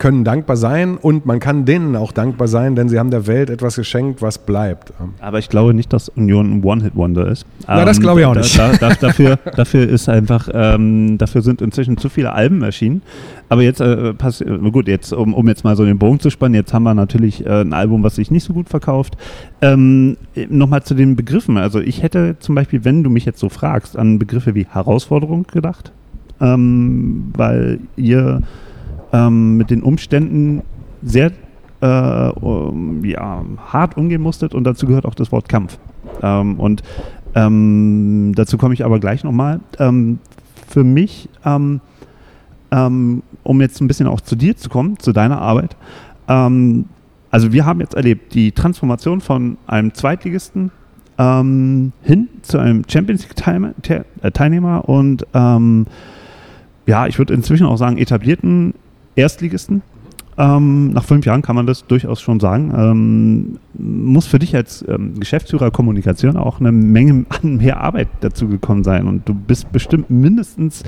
können dankbar sein und man kann denen auch dankbar sein, denn sie haben der Welt etwas geschenkt, was bleibt. Aber ich glaube nicht, dass Union ein One-Hit-Wonder ist. Ja, das ähm, glaube ich auch nicht. Da, da, dafür, dafür ist einfach, ähm, dafür sind inzwischen zu viele Alben erschienen. Aber jetzt, äh, pass, gut, jetzt, um, um jetzt mal so den Bogen zu spannen, jetzt haben wir natürlich äh, ein Album, was sich nicht so gut verkauft. Ähm, Nochmal zu den Begriffen. Also ich hätte zum Beispiel, wenn du mich jetzt so fragst, an Begriffe wie Herausforderung gedacht. Ähm, weil ihr ähm, mit den Umständen sehr äh, um, ja, hart umgehen musstet und dazu gehört auch das Wort Kampf. Ähm, und ähm, dazu komme ich aber gleich nochmal. Ähm, für mich, ähm, ähm, um jetzt ein bisschen auch zu dir zu kommen, zu deiner Arbeit, also wir haben jetzt erlebt die Transformation von einem Zweitligisten hin zu einem Champions League-Teilnehmer und ja, ich würde inzwischen auch sagen, etablierten Erstligisten. Ähm, nach fünf Jahren kann man das durchaus schon sagen. Ähm, muss für dich als ähm, Geschäftsführer Kommunikation auch eine Menge mehr Arbeit dazu gekommen sein. Und du bist bestimmt mindestens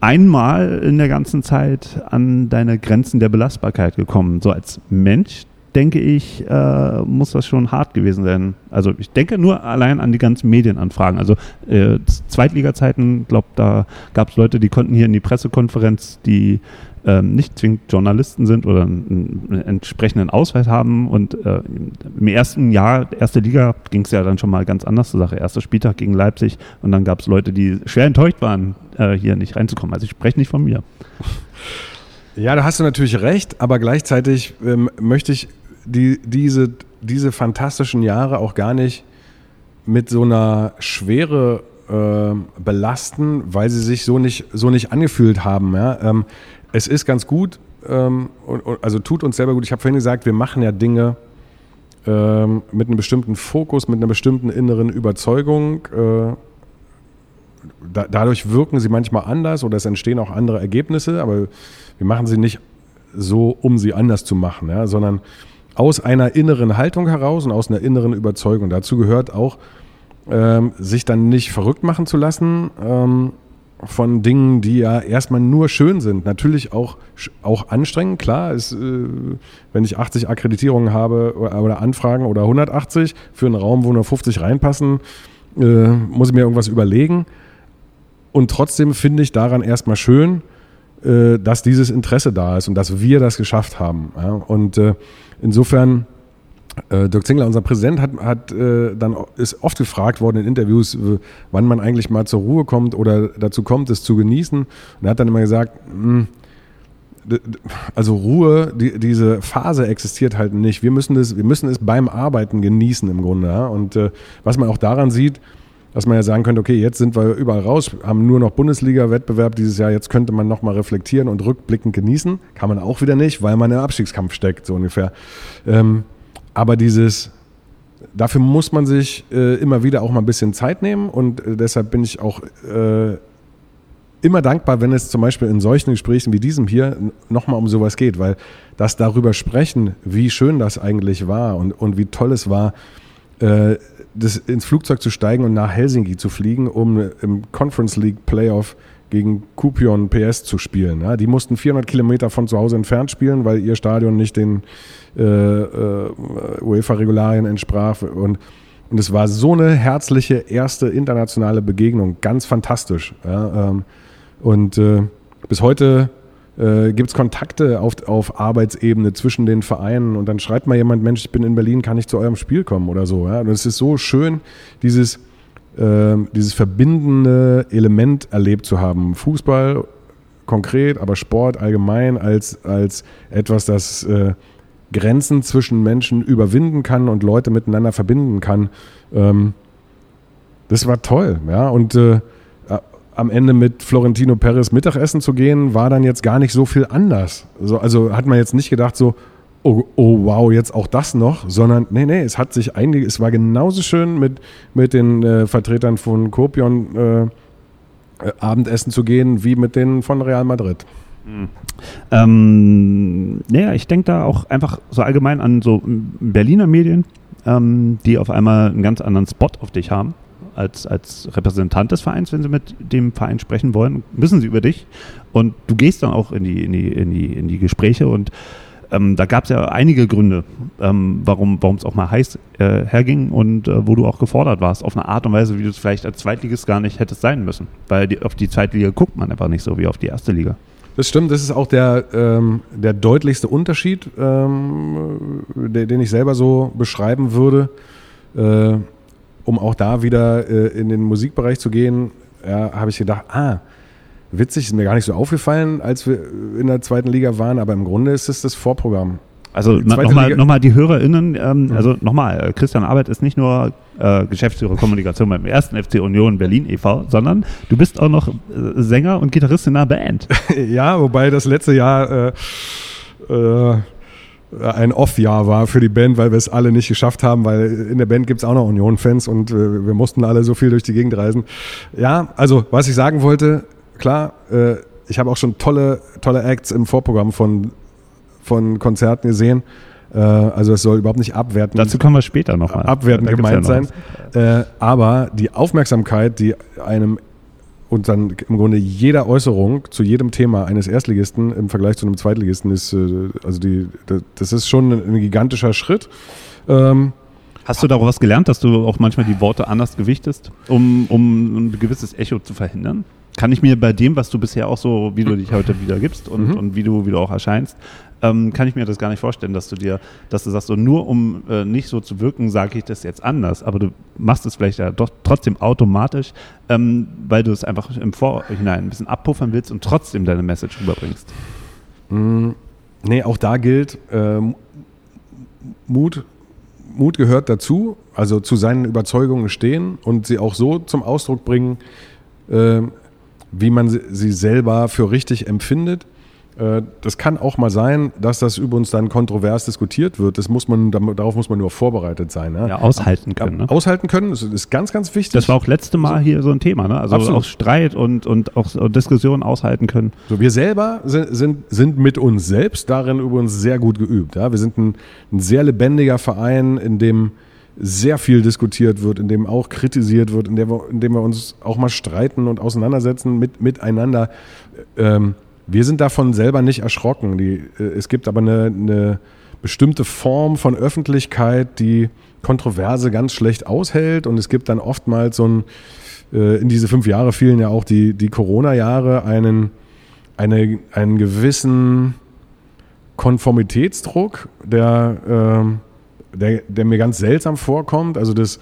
einmal in der ganzen Zeit an deine Grenzen der Belastbarkeit gekommen. So als Mensch, denke ich, äh, muss das schon hart gewesen sein. Also ich denke nur allein an die ganzen Medienanfragen. Also äh, Zweitliga-Zeiten, glaube da gab es Leute, die konnten hier in die Pressekonferenz, die ähm, nicht zwingend Journalisten sind oder einen, einen entsprechenden Ausweis haben. Und äh, im ersten Jahr, erste Liga, ging es ja dann schon mal ganz anders zur Sache. Erster Spieltag gegen Leipzig und dann gab es Leute, die schwer enttäuscht waren, äh, hier nicht reinzukommen. Also ich spreche nicht von mir. Ja, da hast du natürlich recht, aber gleichzeitig ähm, möchte ich die, diese, diese fantastischen Jahre auch gar nicht mit so einer Schwere äh, belasten, weil sie sich so nicht, so nicht angefühlt haben. Ja? Ähm, es ist ganz gut, ähm, also tut uns selber gut. Ich habe vorhin gesagt, wir machen ja Dinge ähm, mit einem bestimmten Fokus, mit einer bestimmten inneren Überzeugung. Äh, da, dadurch wirken sie manchmal anders oder es entstehen auch andere Ergebnisse, aber wir machen sie nicht so, um sie anders zu machen, ja, sondern aus einer inneren Haltung heraus und aus einer inneren Überzeugung. Dazu gehört auch, ähm, sich dann nicht verrückt machen zu lassen ähm, von Dingen, die ja erstmal nur schön sind. Natürlich auch, auch anstrengend, klar. Ist, äh, wenn ich 80 Akkreditierungen habe oder, oder, Anfragen oder 180 für einen Raum, wo nur 50 reinpassen, äh, muss ich mir irgendwas überlegen. Und trotzdem finde ich daran erstmal schön, äh, dass dieses Interesse da ist und dass wir das geschafft haben. Ja? Und äh, insofern, äh, Dirk Zingler, unser Präsident, hat, hat äh, dann ist oft gefragt worden in Interviews, wann man eigentlich mal zur Ruhe kommt oder dazu kommt, es zu genießen. Und er hat dann immer gesagt, mh, hm, also Ruhe, die, diese Phase existiert halt nicht. Wir müssen, das, wir müssen es beim Arbeiten genießen im Grunde. Ja? Und äh, was man auch daran sieht, dass man ja sagen könnte, okay, jetzt sind wir überall raus, haben nur noch Bundesliga-Wettbewerb dieses Jahr, jetzt könnte man nochmal reflektieren und rückblickend genießen. Kann man auch wieder nicht, weil man im Abstiegskampf steckt, so ungefähr. Ähm, aber dieses, dafür muss man sich äh, immer wieder auch mal ein bisschen Zeit nehmen und äh, deshalb bin ich auch äh, immer dankbar, wenn es zum Beispiel in solchen Gesprächen wie diesem hier nochmal um sowas geht, weil das darüber sprechen, wie schön das eigentlich war und, und wie toll es war, äh, das ins Flugzeug zu steigen und nach Helsinki zu fliegen, um im Conference League Playoff gegen Kupion PS zu spielen. Ja, die mussten 400 Kilometer von zu Hause entfernt spielen, weil ihr Stadion nicht den äh, äh, UEFA-Regularien entsprach. Und, und es war so eine herzliche erste internationale Begegnung, ganz fantastisch. Ja, ähm, und äh, bis heute äh, gibt es Kontakte auf, auf Arbeitsebene zwischen den Vereinen und dann schreibt mal jemand, Mensch, ich bin in Berlin, kann ich zu eurem Spiel kommen oder so. Ja? Und es ist so schön, dieses, dieses verbindende Element erlebt zu haben. Fußball konkret, aber Sport allgemein als, als etwas, das äh, Grenzen zwischen Menschen überwinden kann und Leute miteinander verbinden kann. Ähm, das war toll, ja. Und äh, am Ende mit Florentino Perez Mittagessen zu gehen, war dann jetzt gar nicht so viel anders. So, also hat man jetzt nicht gedacht so, oh, oh, wow, jetzt auch das noch, sondern nee, nee, es hat sich einige, es war genauso schön mit, mit den äh, Vertretern von Kopion äh, äh, Abendessen zu gehen, wie mit denen von Real Madrid. Mhm. Ähm, naja, ich denke da auch einfach so allgemein an so Berliner Medien, ähm, die auf einmal einen ganz anderen Spot auf dich haben als, als Repräsentant des Vereins, wenn sie mit dem Verein sprechen wollen, müssen sie über dich. Und du gehst dann auch in die, in die, in die, in die Gespräche und ähm, da gab es ja einige Gründe, ähm, warum es auch mal heiß äh, herging und äh, wo du auch gefordert warst, auf eine Art und Weise, wie du es vielleicht als Zweitligist gar nicht hättest sein müssen. Weil die, auf die zweite Liga guckt man einfach nicht so wie auf die erste Liga. Das stimmt, das ist auch der, ähm, der deutlichste Unterschied, ähm, den ich selber so beschreiben würde. Äh, um auch da wieder äh, in den Musikbereich zu gehen, ja, habe ich gedacht, ah, witzig, ist mir gar nicht so aufgefallen, als wir in der zweiten Liga waren, aber im Grunde ist es das Vorprogramm. Also nochmal noch die HörerInnen, ähm, mhm. also nochmal, äh, Christian Arbeit ist nicht nur äh, Geschäftsführer Kommunikation beim ersten FC Union Berlin e.V., sondern du bist auch noch äh, Sänger und Gitarrist in einer Band. ja, wobei das letzte Jahr äh, äh ein Off-Jahr war für die Band, weil wir es alle nicht geschafft haben, weil in der Band gibt es auch noch Union-Fans und äh, wir mussten alle so viel durch die Gegend reisen. Ja, also was ich sagen wollte, klar, äh, ich habe auch schon tolle, tolle Acts im Vorprogramm von, von Konzerten gesehen. Äh, also es soll überhaupt nicht abwerten. Dazu kommen wir später nochmal. Abwertend gemeint ja sein. Äh, aber die Aufmerksamkeit, die einem und dann im Grunde jeder Äußerung zu jedem Thema eines Erstligisten im Vergleich zu einem Zweitligisten ist, äh, also die, das ist schon ein gigantischer Schritt. Ähm, Hast du daraus gelernt, dass du auch manchmal die Worte anders gewichtest, um, um ein gewisses Echo zu verhindern? Kann ich mir bei dem, was du bisher auch so, wie du dich heute wieder gibst und, mhm. und wie, du, wie du auch erscheinst, ähm, kann ich mir das gar nicht vorstellen, dass du dir, dass du sagst, so nur um äh, nicht so zu wirken, sage ich das jetzt anders. Aber du machst es vielleicht ja doch trotzdem automatisch, ähm, weil du es einfach im Vorhinein ein bisschen abpuffern willst und trotzdem deine Message rüberbringst. Mm, nee, auch da gilt, äh, Mut, Mut gehört dazu, also zu seinen Überzeugungen stehen und sie auch so zum Ausdruck bringen, äh, wie man sie, selber für richtig empfindet äh, das kann auch mal sein, dass das über uns dann kontrovers diskutiert wird. Das muss man, darauf muss man nur vorbereitet sein. Ne? Ja, aushalten können. Ne? Aushalten können, das ist ganz, ganz wichtig. Das war auch letzte Mal hier so ein Thema, ne? Also Absolut. auch Streit und, und auch Diskussionen aushalten können. So, wir selber sind, sind, sind mit uns selbst darin übrigens sehr gut geübt. Ja? Wir sind ein, ein sehr lebendiger Verein, in dem sehr viel diskutiert wird, in dem auch kritisiert wird, in, wir, in dem wir uns auch mal streiten und auseinandersetzen mit, miteinander. Ähm, wir sind davon selber nicht erschrocken. Die, äh, es gibt aber eine, eine bestimmte Form von Öffentlichkeit, die Kontroverse ganz schlecht aushält. Und es gibt dann oftmals so ein, äh, in diese fünf Jahre fielen ja auch die, die Corona-Jahre, einen, eine, einen gewissen Konformitätsdruck, der, äh, der, der mir ganz seltsam vorkommt. Also das,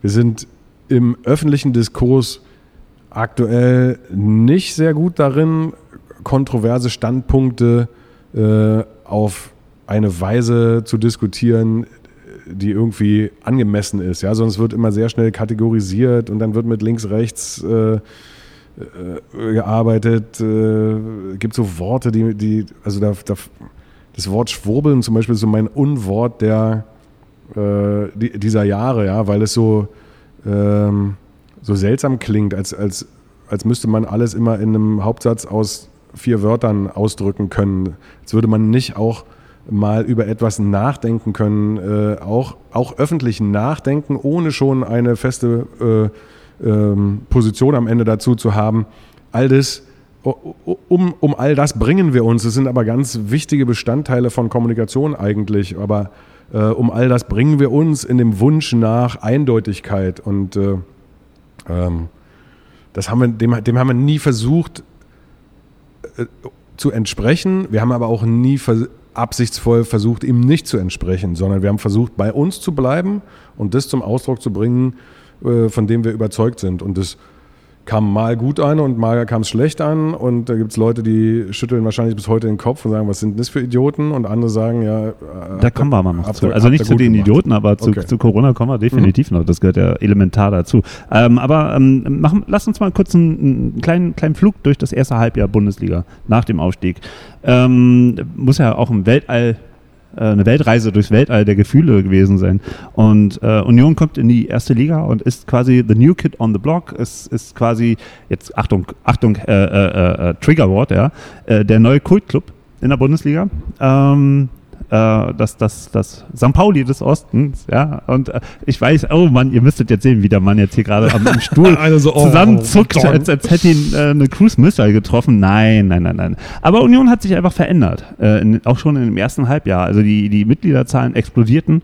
wir sind im öffentlichen Diskurs aktuell nicht sehr gut darin, kontroverse Standpunkte äh, auf eine Weise zu diskutieren, die irgendwie angemessen ist. Ja, sonst wird immer sehr schnell kategorisiert und dann wird mit links, rechts äh, äh, gearbeitet. Äh, gibt so Worte, die, die also da, da, das Wort Schwurbeln zum Beispiel ist so mein Unwort der äh, die, dieser Jahre, ja, weil es so ähm, so seltsam klingt, als, als als müsste man alles immer in einem Hauptsatz aus vier Wörtern ausdrücken können. Als würde man nicht auch mal über etwas nachdenken können, äh, auch, auch öffentlich nachdenken, ohne schon eine feste äh, ähm, Position am Ende dazu zu haben. All das, um, um all das bringen wir uns. Das sind aber ganz wichtige Bestandteile von Kommunikation eigentlich. Aber äh, um all das bringen wir uns in dem Wunsch nach Eindeutigkeit. Und äh, ähm, das haben wir, dem, dem haben wir nie versucht äh, zu entsprechen. Wir haben aber auch nie vers absichtsvoll versucht, ihm nicht zu entsprechen, sondern wir haben versucht, bei uns zu bleiben und das zum Ausdruck zu bringen, äh, von dem wir überzeugt sind. Und das kam mal gut an und mal kam es schlecht an. Und da gibt es Leute, die schütteln wahrscheinlich bis heute den Kopf und sagen, was sind das für Idioten? Und andere sagen, ja. Äh, da kommen wir mal noch zu. Also nicht zu den gemacht. Idioten, aber zu, okay. zu, Corona kommen wir definitiv mhm. noch. Das gehört ja elementar dazu. Ähm, aber ähm, machen, lass uns mal kurz einen, einen, kleinen, kleinen Flug durch das erste Halbjahr Bundesliga nach dem Aufstieg. Ähm, muss ja auch im Weltall eine Weltreise durchs Weltall der Gefühle gewesen sein. Und äh, Union kommt in die erste Liga und ist quasi the new kid on the block. Es ist quasi, jetzt Achtung, Achtung, äh, äh, äh Triggerwort, ja, äh, der neue Kultclub in der Bundesliga. Ähm, äh, das, das, das St. Pauli des Ostens, ja. Und äh, ich weiß, oh Mann, ihr müsstet jetzt sehen, wie der Mann jetzt hier gerade am, am Stuhl also, oh, zusammenzuckt, oh, als, als hätte ihn äh, eine Cruise Missile getroffen. Nein, nein, nein, nein. Aber Union hat sich einfach verändert, äh, in, auch schon im ersten Halbjahr. Also die, die Mitgliederzahlen explodierten.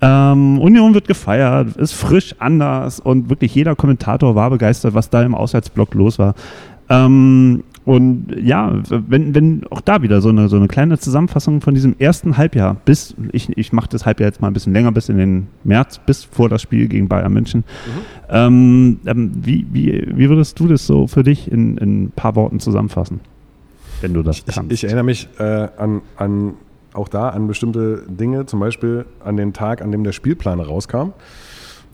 Ähm, Union wird gefeiert, ist frisch, anders und wirklich jeder Kommentator war begeistert, was da im Auswärtsblock los war. Ähm, und ja, wenn, wenn auch da wieder so eine, so eine kleine Zusammenfassung von diesem ersten Halbjahr bis, ich, ich mache das Halbjahr jetzt mal ein bisschen länger, bis in den März, bis vor das Spiel gegen Bayern München. Mhm. Ähm, ähm, wie, wie, wie würdest du das so für dich in, in ein paar Worten zusammenfassen, wenn du das kannst? Ich, ich erinnere mich äh, an, an auch da an bestimmte Dinge, zum Beispiel an den Tag, an dem der Spielplan rauskam.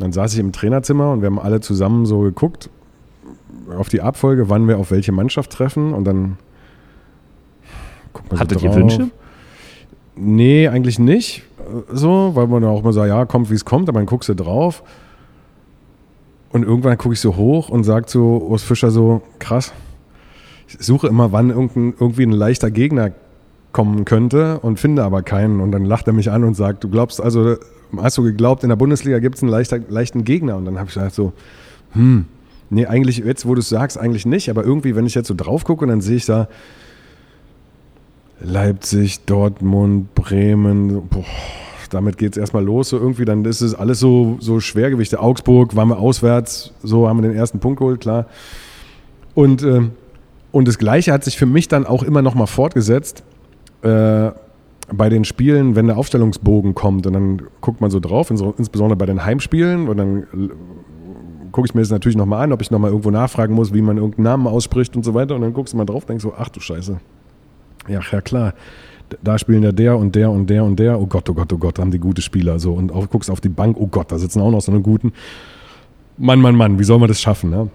Dann saß ich im Trainerzimmer und wir haben alle zusammen so geguckt auf die Abfolge, wann wir auf welche Mannschaft treffen und dann guckt man Hattet so ihr Wünsche? Nee, eigentlich nicht. So, weil man auch immer sagt, ja, kommt wie es kommt, aber dann guckst du drauf. Und irgendwann gucke ich so hoch und sage so, Urs Fischer so, krass, ich suche immer, wann irgendwie ein leichter Gegner kommen könnte und finde aber keinen. Und dann lacht er mich an und sagt, du glaubst also, hast du geglaubt, in der Bundesliga gibt es einen leichter, leichten Gegner? Und dann habe ich gesagt so, hm, Nee, eigentlich, jetzt wo du es sagst, eigentlich nicht. Aber irgendwie, wenn ich jetzt so drauf gucke, dann sehe ich da Leipzig, Dortmund, Bremen, boah, damit geht es erstmal los. So irgendwie, dann ist es alles so, so Schwergewichte. Augsburg waren wir auswärts, so haben wir den ersten Punkt geholt, klar. Und, äh, und das Gleiche hat sich für mich dann auch immer noch mal fortgesetzt. Äh, bei den Spielen, wenn der Aufstellungsbogen kommt und dann guckt man so drauf, insbesondere bei den Heimspielen und dann gucke ich mir das natürlich nochmal an, ob ich nochmal irgendwo nachfragen muss, wie man irgendeinen Namen ausspricht und so weiter. Und dann guckst du mal drauf und denkst so, ach du Scheiße. Ja, ja klar. Da spielen ja der und der und der und der. Oh Gott, oh Gott, oh Gott, haben die gute Spieler. So. Und auch, guckst auf die Bank, oh Gott, da sitzen auch noch so eine guten. Mann, Mann, Mann, wie soll man das schaffen? Ne?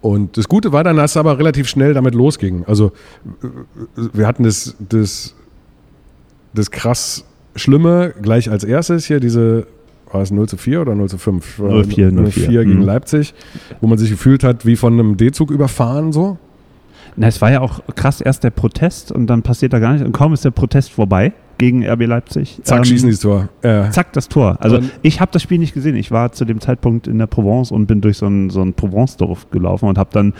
Und das Gute war dann, dass es aber relativ schnell damit losging. Also wir hatten das, das, das krass Schlimme gleich als erstes hier, diese war es 0 zu 4 oder 0 zu 5? 0 4, 0 4. 4 gegen mhm. Leipzig, wo man sich gefühlt hat wie von einem D-Zug überfahren so. Na, es war ja auch krass erst der Protest und dann passiert da gar nichts und kaum ist der Protest vorbei gegen RB Leipzig. Zack, ähm, schießen die das Tor. Ja. Zack, das Tor. Also und ich habe das Spiel nicht gesehen. Ich war zu dem Zeitpunkt in der Provence und bin durch so ein, so ein Provence-Dorf gelaufen und habe dann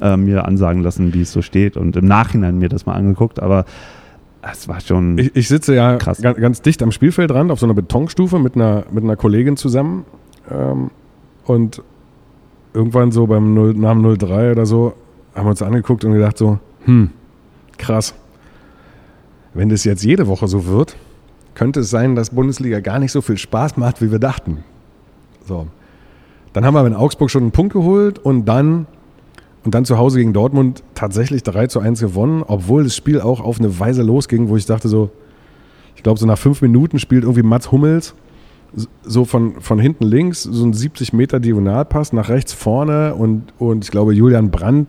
äh, mir ansagen lassen, wie es so steht und im Nachhinein mir das mal angeguckt. Aber das war schon. Ich, ich sitze ja krass. Ganz, ganz, dicht am Spielfeldrand auf so einer Betonstufe mit einer, mit einer Kollegin zusammen. Ähm, und irgendwann so beim 0, nach dem 03 oder so haben wir uns angeguckt und gedacht so, hm, krass. Wenn das jetzt jede Woche so wird, könnte es sein, dass Bundesliga gar nicht so viel Spaß macht, wie wir dachten. So. Dann haben wir in Augsburg schon einen Punkt geholt und dann und dann zu Hause gegen Dortmund tatsächlich 3 zu 1 gewonnen, obwohl das Spiel auch auf eine Weise losging, wo ich dachte so, ich glaube so nach fünf Minuten spielt irgendwie Mats Hummels so von, von hinten links, so ein 70 Meter Diagonalpass nach rechts vorne und, und ich glaube Julian Brandt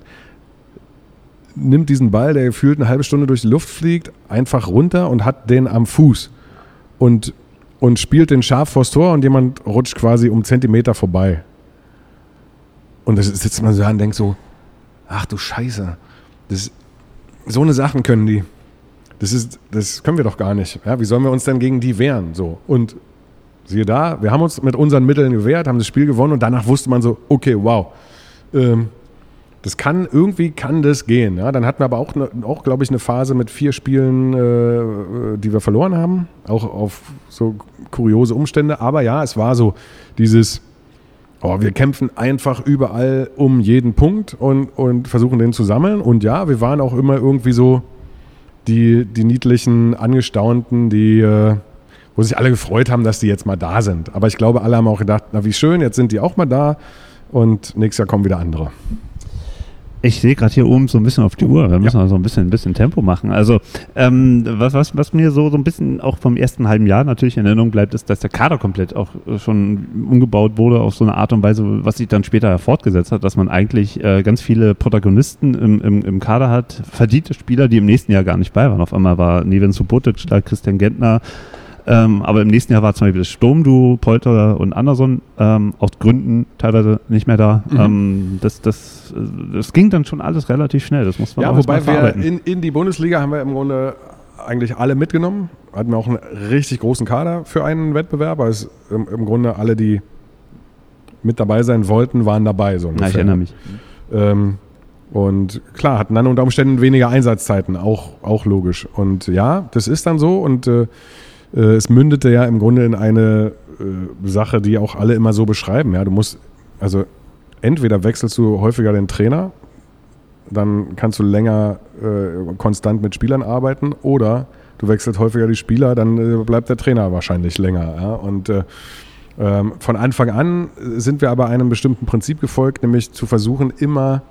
nimmt diesen Ball, der gefühlt eine halbe Stunde durch die Luft fliegt, einfach runter und hat den am Fuß und, und spielt den scharf vors Tor und jemand rutscht quasi um Zentimeter vorbei. Und da sitzt man so da und denkt so, ach du Scheiße, das, so eine Sachen können die. Das, ist, das können wir doch gar nicht. Ja, wie sollen wir uns denn gegen die wehren? So. Und siehe da, wir haben uns mit unseren Mitteln gewehrt, haben das Spiel gewonnen und danach wusste man so, okay, wow. Ähm, das kann, irgendwie kann das gehen. Ja? Dann hatten wir aber auch, ne, auch glaube ich, eine Phase mit vier Spielen, äh, die wir verloren haben. Auch auf so kuriose Umstände. Aber ja, es war so dieses, oh, wir kämpfen einfach überall um jeden Punkt und, und versuchen den zu sammeln. Und ja, wir waren auch immer irgendwie so die, die niedlichen Angestaunten, die, äh, wo sich alle gefreut haben, dass die jetzt mal da sind. Aber ich glaube, alle haben auch gedacht, na wie schön, jetzt sind die auch mal da und nächstes Jahr kommen wieder andere. Ich sehe gerade hier oben so ein bisschen auf die Uhr. Wir müssen ja. also ein bisschen, ein bisschen Tempo machen. Also, ähm, was, was, was mir so, so ein bisschen auch vom ersten halben Jahr natürlich in Erinnerung bleibt, ist, dass der Kader komplett auch schon umgebaut wurde auf so eine Art und Weise, was sich dann später fortgesetzt hat, dass man eigentlich äh, ganz viele Protagonisten im, im, im Kader hat, verdiente Spieler, die im nächsten Jahr gar nicht bei waren. Auf einmal war Neven Subotic da, Christian Gentner, ähm, aber im nächsten Jahr war zum Beispiel das Sturmduo, Polter und Anderson ähm, aus Gründen teilweise nicht mehr da. Mhm. Ähm, das, das, das ging dann schon alles relativ schnell. Das muss man Ja, wobei wir in, in die Bundesliga haben wir im Grunde eigentlich alle mitgenommen. Hatten wir auch einen richtig großen Kader für einen Wettbewerb. Also im, im Grunde alle, die mit dabei sein wollten, waren dabei. So ja, ich erinnere mich. Ähm, und klar, hatten dann unter Umständen weniger Einsatzzeiten, auch, auch logisch. Und ja, das ist dann so. Und äh, äh, es mündete ja im Grunde in eine äh, Sache, die auch alle immer so beschreiben. Ja, du musst, also entweder wechselst du häufiger den Trainer, dann kannst du länger äh, konstant mit Spielern arbeiten, oder du wechselst häufiger die Spieler, dann äh, bleibt der Trainer wahrscheinlich länger. Ja? Und äh, ähm, von Anfang an sind wir aber einem bestimmten Prinzip gefolgt, nämlich zu versuchen, immer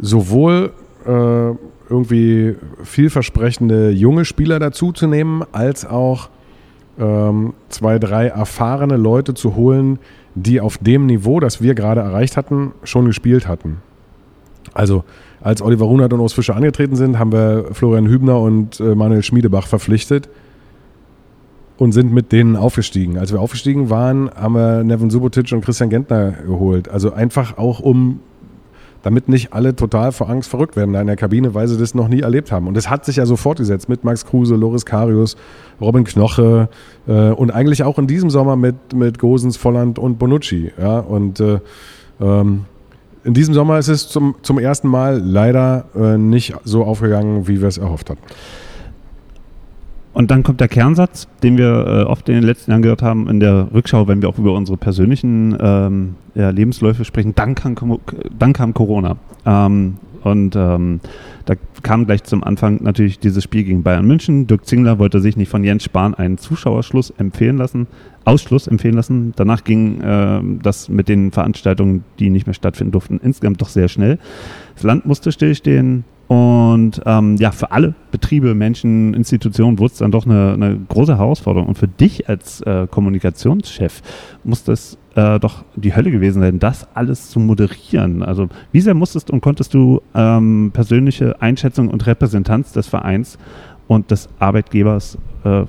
sowohl äh, irgendwie vielversprechende junge Spieler dazuzunehmen, als auch ähm, zwei, drei erfahrene Leute zu holen, die auf dem Niveau, das wir gerade erreicht hatten, schon gespielt hatten. Also als Oliver Runert und Urs Fischer angetreten sind, haben wir Florian Hübner und äh, Manuel Schmiedebach verpflichtet und sind mit denen aufgestiegen. Als wir aufgestiegen waren, haben wir Nevin Subotic und Christian Gentner geholt. Also einfach auch, um damit nicht alle total vor Angst verrückt werden da in der Kabine, weil sie das noch nie erlebt haben. Und das hat sich ja so fortgesetzt mit Max Kruse, Loris Karius, Robin Knoche äh, und eigentlich auch in diesem Sommer mit, mit Gosens, Volland und Bonucci. Ja? Und äh, ähm, in diesem Sommer ist es zum, zum ersten Mal leider äh, nicht so aufgegangen, wie wir es erhofft hatten. Und dann kommt der Kernsatz, den wir äh, oft in den letzten Jahren gehört haben, in der Rückschau, wenn wir auch über unsere persönlichen ähm, ja, Lebensläufe sprechen. Dann kam, dann kam Corona. Ähm, und ähm, da kam gleich zum Anfang natürlich dieses Spiel gegen Bayern München. Dirk Zingler wollte sich nicht von Jens Spahn einen Zuschauerschluss empfehlen lassen, Ausschluss empfehlen lassen. Danach ging äh, das mit den Veranstaltungen, die nicht mehr stattfinden durften, insgesamt doch sehr schnell. Das Land musste stillstehen. Und ähm, ja, für alle Betriebe, Menschen, Institutionen wurde es dann doch eine, eine, große Herausforderung. Und für dich als äh, Kommunikationschef muss das äh, doch die Hölle gewesen sein, das alles zu moderieren. Also wie sehr musstest und konntest du ähm, persönliche Einschätzung und Repräsentanz des Vereins und des Arbeitgebers äh,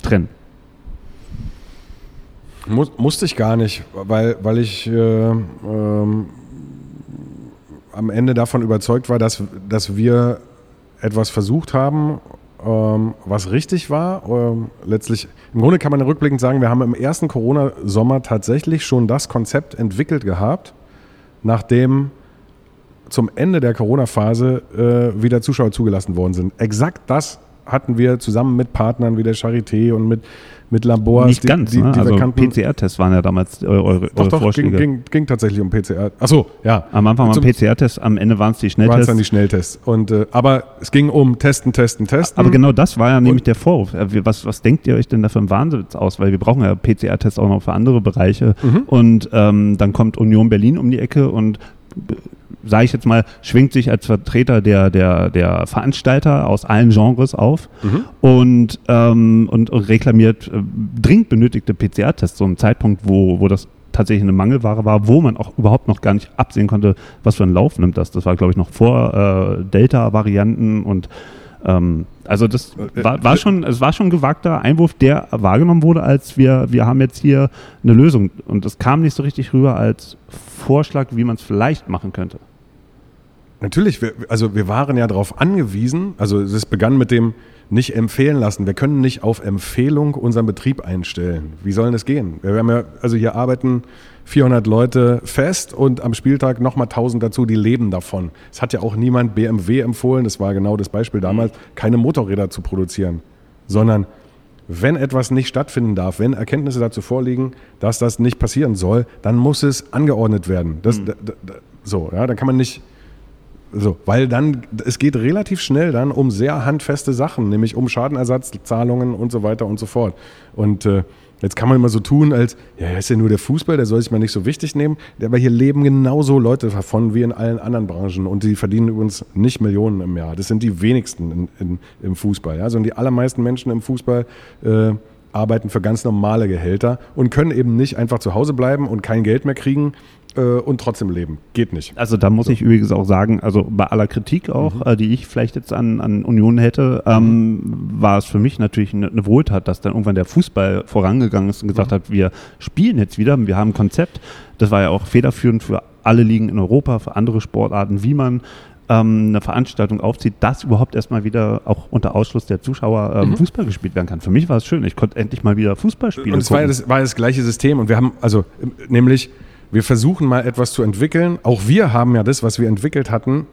trennen? Muss, musste ich gar nicht, weil, weil ich äh, ähm am Ende davon überzeugt war, dass, dass wir etwas versucht haben, ähm, was richtig war. Ähm, letztlich, im Grunde kann man rückblickend sagen, wir haben im ersten Corona-Sommer tatsächlich schon das Konzept entwickelt gehabt, nachdem zum Ende der Corona-Phase äh, wieder Zuschauer zugelassen worden sind. Exakt das hatten wir zusammen mit Partnern wie der Charité und mit mit Labors. Nicht ganz, die, die, die also PCR-Tests waren ja damals eure, eure doch, doch, Vorschläge. Ging, ging, ging tatsächlich um PCR. Achso, ja. Am Anfang waren PCR-Tests, am Ende waren es die Schnelltests. Waren es dann die Schnelltests. Und, äh, aber es ging um Testen, Testen, Testen. Aber genau das war ja nämlich der Vorwurf. Äh, was, was denkt ihr euch denn da für einen Wahnsinn aus? Weil wir brauchen ja PCR-Tests auch noch für andere Bereiche. Mhm. Und ähm, dann kommt Union Berlin um die Ecke und sage ich jetzt mal, schwingt sich als Vertreter der, der, der Veranstalter aus allen Genres auf mhm. und, ähm, und, reklamiert äh, dringend benötigte PCR-Tests, so ein Zeitpunkt, wo, wo das tatsächlich eine Mangelware war, wo man auch überhaupt noch gar nicht absehen konnte, was für einen Lauf nimmt das. Das war, glaube ich, noch vor äh, Delta-Varianten und ähm, also das äh, war, war, schon, es war schon ein gewagter Einwurf, der wahrgenommen wurde, als wir, wir haben jetzt hier eine Lösung. Und es kam nicht so richtig rüber als Vorschlag, wie man es vielleicht machen könnte. Natürlich, wir, also wir waren ja darauf angewiesen, also es begann mit dem nicht empfehlen lassen. Wir können nicht auf Empfehlung unseren Betrieb einstellen. Wie soll das gehen? Wir haben ja, also hier arbeiten 400 Leute fest und am Spieltag nochmal 1000 dazu, die leben davon. Es hat ja auch niemand BMW empfohlen, das war genau das Beispiel damals, keine Motorräder zu produzieren, sondern wenn etwas nicht stattfinden darf, wenn Erkenntnisse dazu vorliegen, dass das nicht passieren soll, dann muss es angeordnet werden. Das, mhm. so, ja, dann kann man nicht so, weil dann, es geht relativ schnell dann um sehr handfeste Sachen, nämlich um Schadenersatzzahlungen und so weiter und so fort. Und äh, jetzt kann man immer so tun, als, ja, ist ja nur der Fußball, der soll sich mal nicht so wichtig nehmen. Aber hier leben genauso Leute davon wie in allen anderen Branchen. Und die verdienen übrigens nicht Millionen im Jahr. Das sind die wenigsten in, in, im Fußball. Ja? Sondern die allermeisten Menschen im Fußball äh, arbeiten für ganz normale Gehälter und können eben nicht einfach zu Hause bleiben und kein Geld mehr kriegen äh, und trotzdem leben. Geht nicht. Also da muss so. ich übrigens auch sagen, also bei aller Kritik auch, mhm. äh, die ich vielleicht jetzt an, an Union hätte, ähm, mhm. war es für mich natürlich eine, eine, Wohltat, dass dann irgendwann der Fußball vorangegangen ist und gesagt mhm. hat, wir spielen jetzt wieder, wir haben ein Konzept. Das war ja auch federführend für alle Ligen in Europa, für andere Sportarten, wie man ähm, eine Veranstaltung aufzieht, dass überhaupt erstmal wieder auch unter Ausschluss der Zuschauer ähm, mhm. Fußball gespielt werden kann. Für mich war es schön. Ich konnte endlich mal wieder Fußball spielen. Und es war das, war das gleiche System und wir haben, also nämlich wir versuchen mal etwas zu entwickeln. Auch wir haben ja das, was wir entwickelt hatten,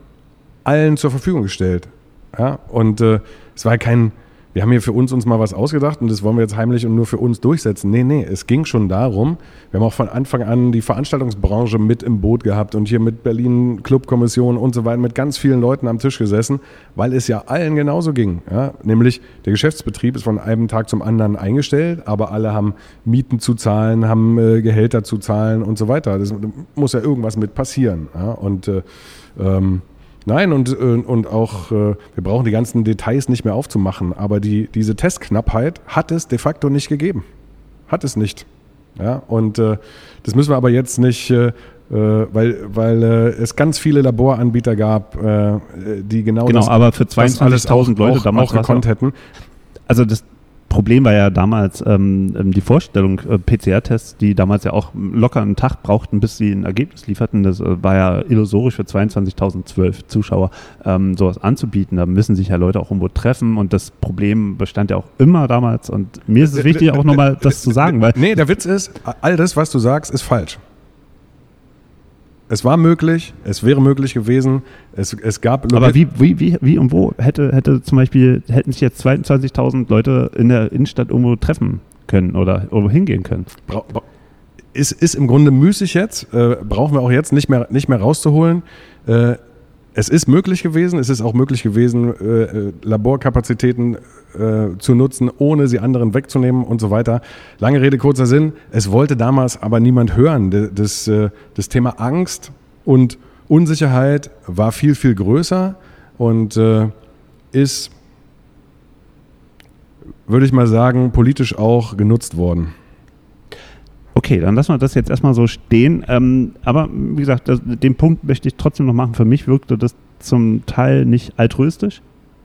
allen zur Verfügung gestellt. Ja? Und äh, es war kein, wir haben hier für uns uns mal was ausgedacht und das wollen wir jetzt heimlich und nur für uns durchsetzen. Nee, nee, es ging schon darum, wir haben auch von Anfang an die Veranstaltungsbranche mit im Boot gehabt und hier mit Berlin Clubkommission und so weiter mit ganz vielen Leuten am Tisch gesessen, weil es ja allen genauso ging. Ja? Nämlich der Geschäftsbetrieb ist von einem Tag zum anderen eingestellt, aber alle haben Mieten zu zahlen, haben äh, Gehälter zu zahlen und so weiter. Das muss ja irgendwas mit passieren. Ja? Und äh, ähm, Nein, und, äh, und auch, äh, wir brauchen die ganzen Details nicht mehr aufzumachen, aber die, diese Testknappheit hat es de facto nicht gegeben. Hat es nicht. Ja, und äh, das müssen wir aber jetzt nicht, äh, weil, weil äh, es ganz viele Laboranbieter gab, äh, die genau, genau das, aber für 22.000 Leute auch, damals auch gekonnt hätten. Also das, Problem war ja damals ähm, ähm die Vorstellung, äh, PCR-Tests, die damals ja auch locker einen Tag brauchten, bis sie ein Ergebnis lieferten. Das äh, war ja illusorisch für 22.012 Zuschauer, ähm, sowas anzubieten. Da müssen sich ja Leute auch irgendwo treffen und das Problem bestand ja auch immer damals. Und mir ist es wichtig, auch nochmal das zu sagen. Weil nee, der Witz ist, all das, was du sagst, ist falsch. Es war möglich, es wäre möglich gewesen. Es, es gab. Aber wie, wie, wie, wie und wo hätte, hätte zum Beispiel, hätten sich jetzt 22.000 Leute in der Innenstadt irgendwo treffen können oder irgendwo hingehen können? Bra ist, ist im Grunde müßig jetzt, äh, brauchen wir auch jetzt nicht mehr, nicht mehr rauszuholen. Äh, es ist möglich gewesen, es ist auch möglich gewesen, äh, äh, Laborkapazitäten äh, zu nutzen, ohne sie anderen wegzunehmen und so weiter. Lange Rede, kurzer Sinn. Es wollte damals aber niemand hören. Das, äh, das Thema Angst und Unsicherheit war viel, viel größer und äh, ist, würde ich mal sagen, politisch auch genutzt worden. Okay, dann lassen wir das jetzt erstmal so stehen. Ähm, aber wie gesagt, das, den Punkt möchte ich trotzdem noch machen. Für mich wirkte das zum Teil nicht altruistisch,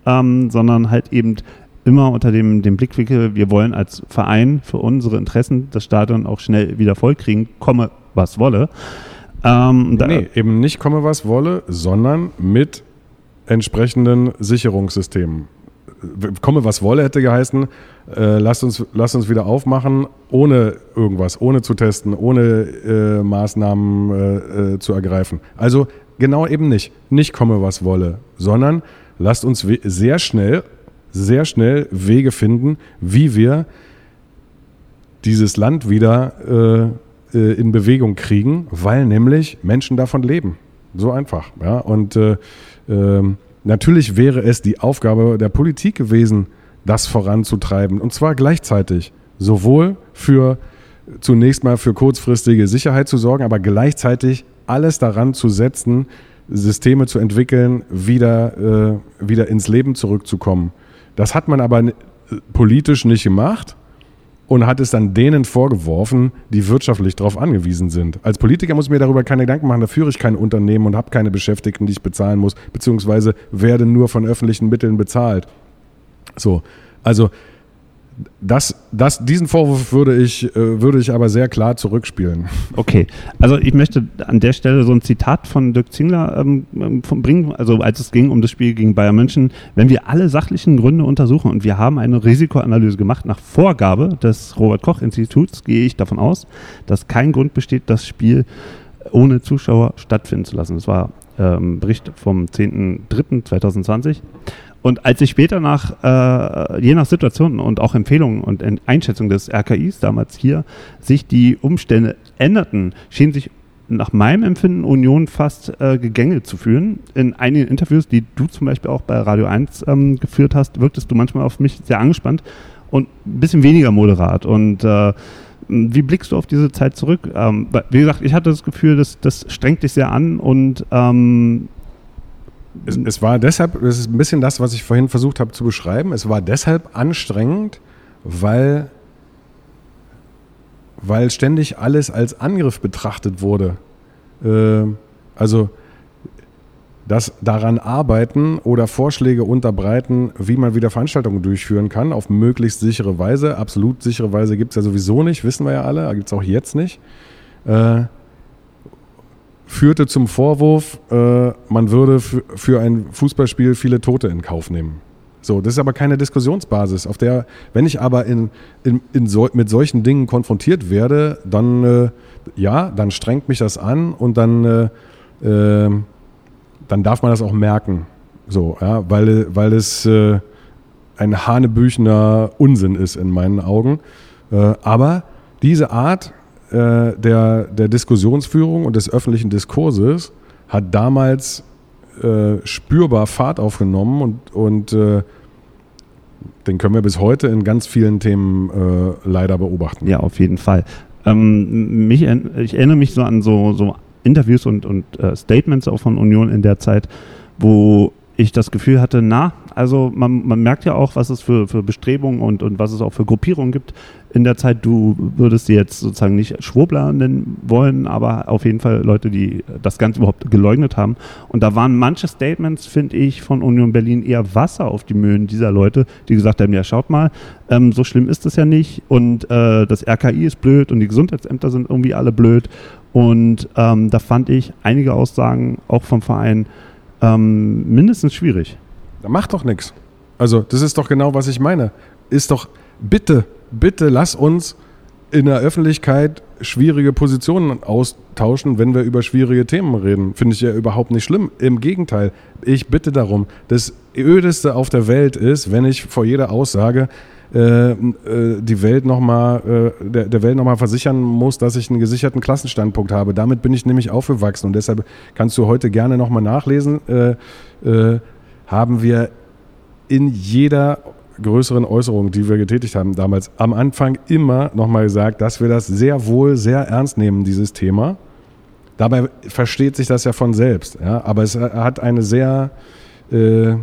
ähm, sondern halt eben immer unter dem, dem Blickwinkel, wir wollen als Verein für unsere Interessen das Stadion auch schnell wieder vollkriegen, komme was wolle. Ähm, nee, eben nicht komme was wolle, sondern mit entsprechenden Sicherungssystemen komme was wolle, hätte geheißen, äh, lasst, uns, lasst uns wieder aufmachen, ohne irgendwas, ohne zu testen, ohne äh, Maßnahmen äh, äh zu ergreifen. Also genau eben nicht. Nicht komme was wolle, sondern lasst uns sehr schnell, sehr schnell Wege finden, wie wir dieses Land wieder äh, äh, in Bewegung kriegen, weil nämlich Menschen davon leben. So einfach. Ja? Und ähm, Natürlich wäre es die Aufgabe der Politik gewesen, das voranzutreiben. Und zwar gleichzeitig. Sowohl für zunächst mal für kurzfristige Sicherheit zu sorgen, aber gleichzeitig alles daran zu setzen, Systeme zu entwickeln, wieder, äh, wieder ins Leben zurückzukommen. Das hat man aber politisch nicht gemacht und hat es dann denen vorgeworfen, die wirtschaftlich darauf angewiesen sind. Als Politiker muss ich mir darüber keine Gedanken machen, da führe ich kein Unternehmen und habe keine Beschäftigten, die ich bezahlen muss, beziehungsweise werde nur von öffentlichen Mitteln bezahlt. So, also das, das, diesen Vorwurf würde ich, äh, würde ich aber sehr klar zurückspielen. Okay, also ich möchte an der Stelle so ein Zitat von Dirk Zingler ähm, ähm bringen, also als es ging um das Spiel gegen Bayern München, wenn wir alle sachlichen Gründe untersuchen und wir haben eine Risikoanalyse gemacht nach Vorgabe des Robert Koch Instituts, gehe ich davon aus, dass kein Grund besteht, das Spiel ohne Zuschauer stattfinden zu lassen. Das war ähm, Bericht vom 10.03.2020. Und als ich später nach, äh, je nach Situation und auch Empfehlungen und Einschätzung des RKIs damals hier sich die Umstände änderten, schien sich nach meinem Empfinden Union fast äh, gegängelt zu fühlen. In einigen Interviews, die du zum Beispiel auch bei Radio 1 ähm, geführt hast, wirktest du manchmal auf mich sehr angespannt und ein bisschen weniger moderat. Und äh, wie blickst du auf diese Zeit zurück? Ähm, wie gesagt, ich hatte das Gefühl, das, das strengt dich sehr an und ähm, es, es, war deshalb, das ist ein bisschen das, was ich vorhin versucht habe zu beschreiben, es war deshalb anstrengend, weil, weil ständig alles als Angriff betrachtet wurde. Äh, also das daran arbeiten oder Vorschläge unterbreiten, wie man wieder Veranstaltungen durchführen kann, auf möglichst sichere Weise. Absolut sichere Weise gibt es ja sowieso nicht, wissen wir ja alle, gibt es auch jetzt nicht. Äh, führte zum Vorwurf, äh, man würde für ein Fußballspiel viele Tote in Kauf nehmen. So, das ist aber keine Diskussionsbasis, auf der, wenn ich aber in, in, in so, mit solchen Dingen konfrontiert werde, dann äh, ja, dann strengt mich das an und dann, äh, ähm, dann darf man das auch merken. So, ja, weil, weil es äh, ein hanebüchener Unsinn ist in meinen Augen. Äh, aber diese Art äh, der, der Diskussionsführung und des öffentlichen Diskurses hat damals äh, spürbar Fahrt aufgenommen und, und äh, den können wir bis heute in ganz vielen Themen äh, leider beobachten. Ja, auf jeden Fall. Ähm, mich, ich erinnere mich so an so, so Interviews und, und äh, Statements auch von Union in der Zeit, wo ich das Gefühl hatte, na, also man, man merkt ja auch, was es für, für Bestrebungen und, und was es auch für Gruppierungen gibt in der Zeit. Du würdest sie jetzt sozusagen nicht Schwurbler nennen wollen, aber auf jeden Fall Leute, die das Ganze überhaupt geleugnet haben. Und da waren manche Statements, finde ich, von Union Berlin eher Wasser auf die Mühlen dieser Leute, die gesagt haben, ja schaut mal, ähm, so schlimm ist es ja nicht und äh, das RKI ist blöd und die Gesundheitsämter sind irgendwie alle blöd. Und ähm, da fand ich einige Aussagen auch vom Verein, ähm, mindestens schwierig. Da macht doch nichts. Also, das ist doch genau, was ich meine. Ist doch, bitte, bitte lass uns in der Öffentlichkeit schwierige Positionen austauschen, wenn wir über schwierige Themen reden. Finde ich ja überhaupt nicht schlimm. Im Gegenteil, ich bitte darum. Das Ödeste auf der Welt ist, wenn ich vor jeder Aussage äh, äh, die Welt noch mal, äh, der, der Welt nochmal versichern muss, dass ich einen gesicherten Klassenstandpunkt habe. Damit bin ich nämlich aufgewachsen und deshalb kannst du heute gerne nochmal nachlesen. Haben wir in jeder größeren Äußerung, die wir getätigt haben damals, am Anfang immer nochmal gesagt, dass wir das sehr wohl sehr ernst nehmen, dieses Thema. Dabei versteht sich das ja von selbst. Ja? Aber es hat eine sehr äh,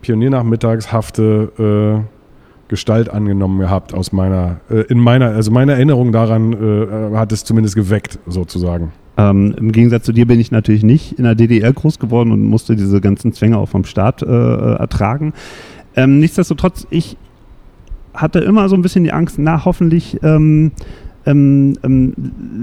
Pioniernachmittagshafte äh, Gestalt angenommen gehabt aus meiner, äh, in meiner, also meine Erinnerung daran äh, hat es zumindest geweckt, sozusagen. Ähm, Im Gegensatz zu dir bin ich natürlich nicht in der DDR groß geworden und musste diese ganzen Zwänge auch vom Staat äh, ertragen. Ähm, nichtsdestotrotz, ich hatte immer so ein bisschen die Angst, na, hoffentlich ähm, ähm, ähm,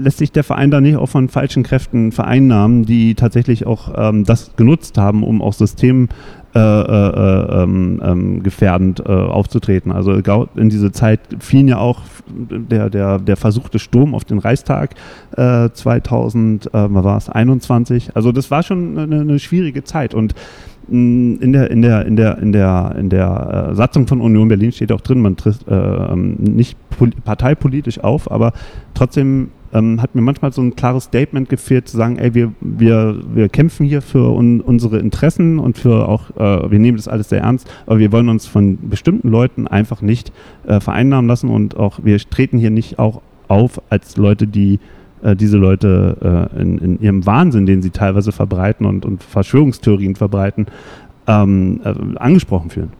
lässt sich der Verein da nicht auch von falschen Kräften vereinnahmen, die tatsächlich auch ähm, das genutzt haben, um auch System äh, äh, ähm, ähm, gefährdend äh, aufzutreten. Also in diese Zeit fielen ja auch der, der, der versuchte Sturm auf den Reichstag 2000, äh, äh, war es, 21. Also das war schon eine, eine schwierige Zeit und in der, in der, in der, in der, in der äh, Satzung von Union Berlin steht auch drin, man tritt äh, ähm, nicht parteipolitisch auf, aber trotzdem ähm, hat mir manchmal so ein klares Statement gefehlt, zu sagen, ey, wir, wir, wir kämpfen hier für un, unsere Interessen und für auch, äh, wir nehmen das alles sehr ernst, aber wir wollen uns von bestimmten Leuten einfach nicht äh, vereinnahmen lassen und auch, wir treten hier nicht auch auf als Leute, die äh, diese Leute äh, in, in, ihrem Wahnsinn, den sie teilweise verbreiten und, und Verschwörungstheorien verbreiten, ähm, äh, angesprochen fühlen.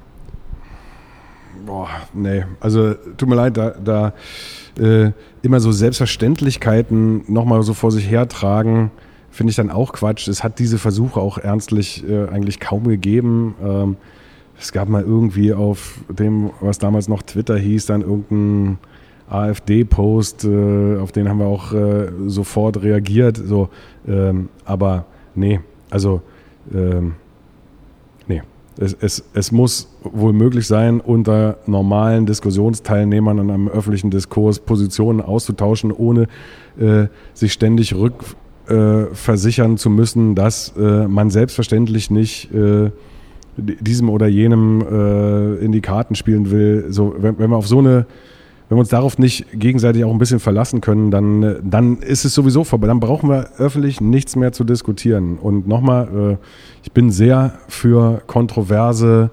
Boah, nee, also tut mir leid, da, da äh, immer so Selbstverständlichkeiten nochmal so vor sich hertragen, finde ich dann auch Quatsch. Es hat diese Versuche auch ernstlich äh, eigentlich kaum gegeben. Ähm, es gab mal irgendwie auf dem, was damals noch Twitter hieß, dann irgendein AfD-Post, äh, auf den haben wir auch äh, sofort reagiert. So, ähm, aber nee, also ähm, nee. Es, es, es muss wohl möglich sein, unter normalen Diskussionsteilnehmern in einem öffentlichen Diskurs Positionen auszutauschen, ohne äh, sich ständig rückversichern zu müssen, dass äh, man selbstverständlich nicht äh, diesem oder jenem äh, in die Karten spielen will. So, wenn, wenn wir auf so eine wenn wir uns darauf nicht gegenseitig auch ein bisschen verlassen können, dann, dann ist es sowieso vorbei. Dann brauchen wir öffentlich nichts mehr zu diskutieren. Und nochmal, äh, ich bin sehr für kontroverse,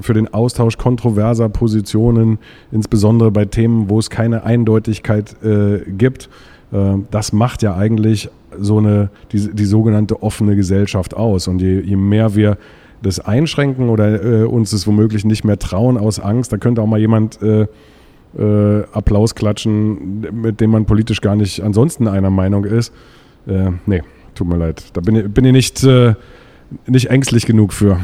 für den Austausch kontroverser Positionen, insbesondere bei Themen, wo es keine Eindeutigkeit äh, gibt. Äh, das macht ja eigentlich so eine, die, die sogenannte offene Gesellschaft aus. Und je, je mehr wir das einschränken oder äh, uns es womöglich nicht mehr trauen aus Angst, da könnte auch mal jemand äh, äh, Applaus klatschen, mit dem man politisch gar nicht ansonsten einer Meinung ist. Äh, nee, tut mir leid. Da bin ich, bin ich nicht, äh, nicht ängstlich genug für.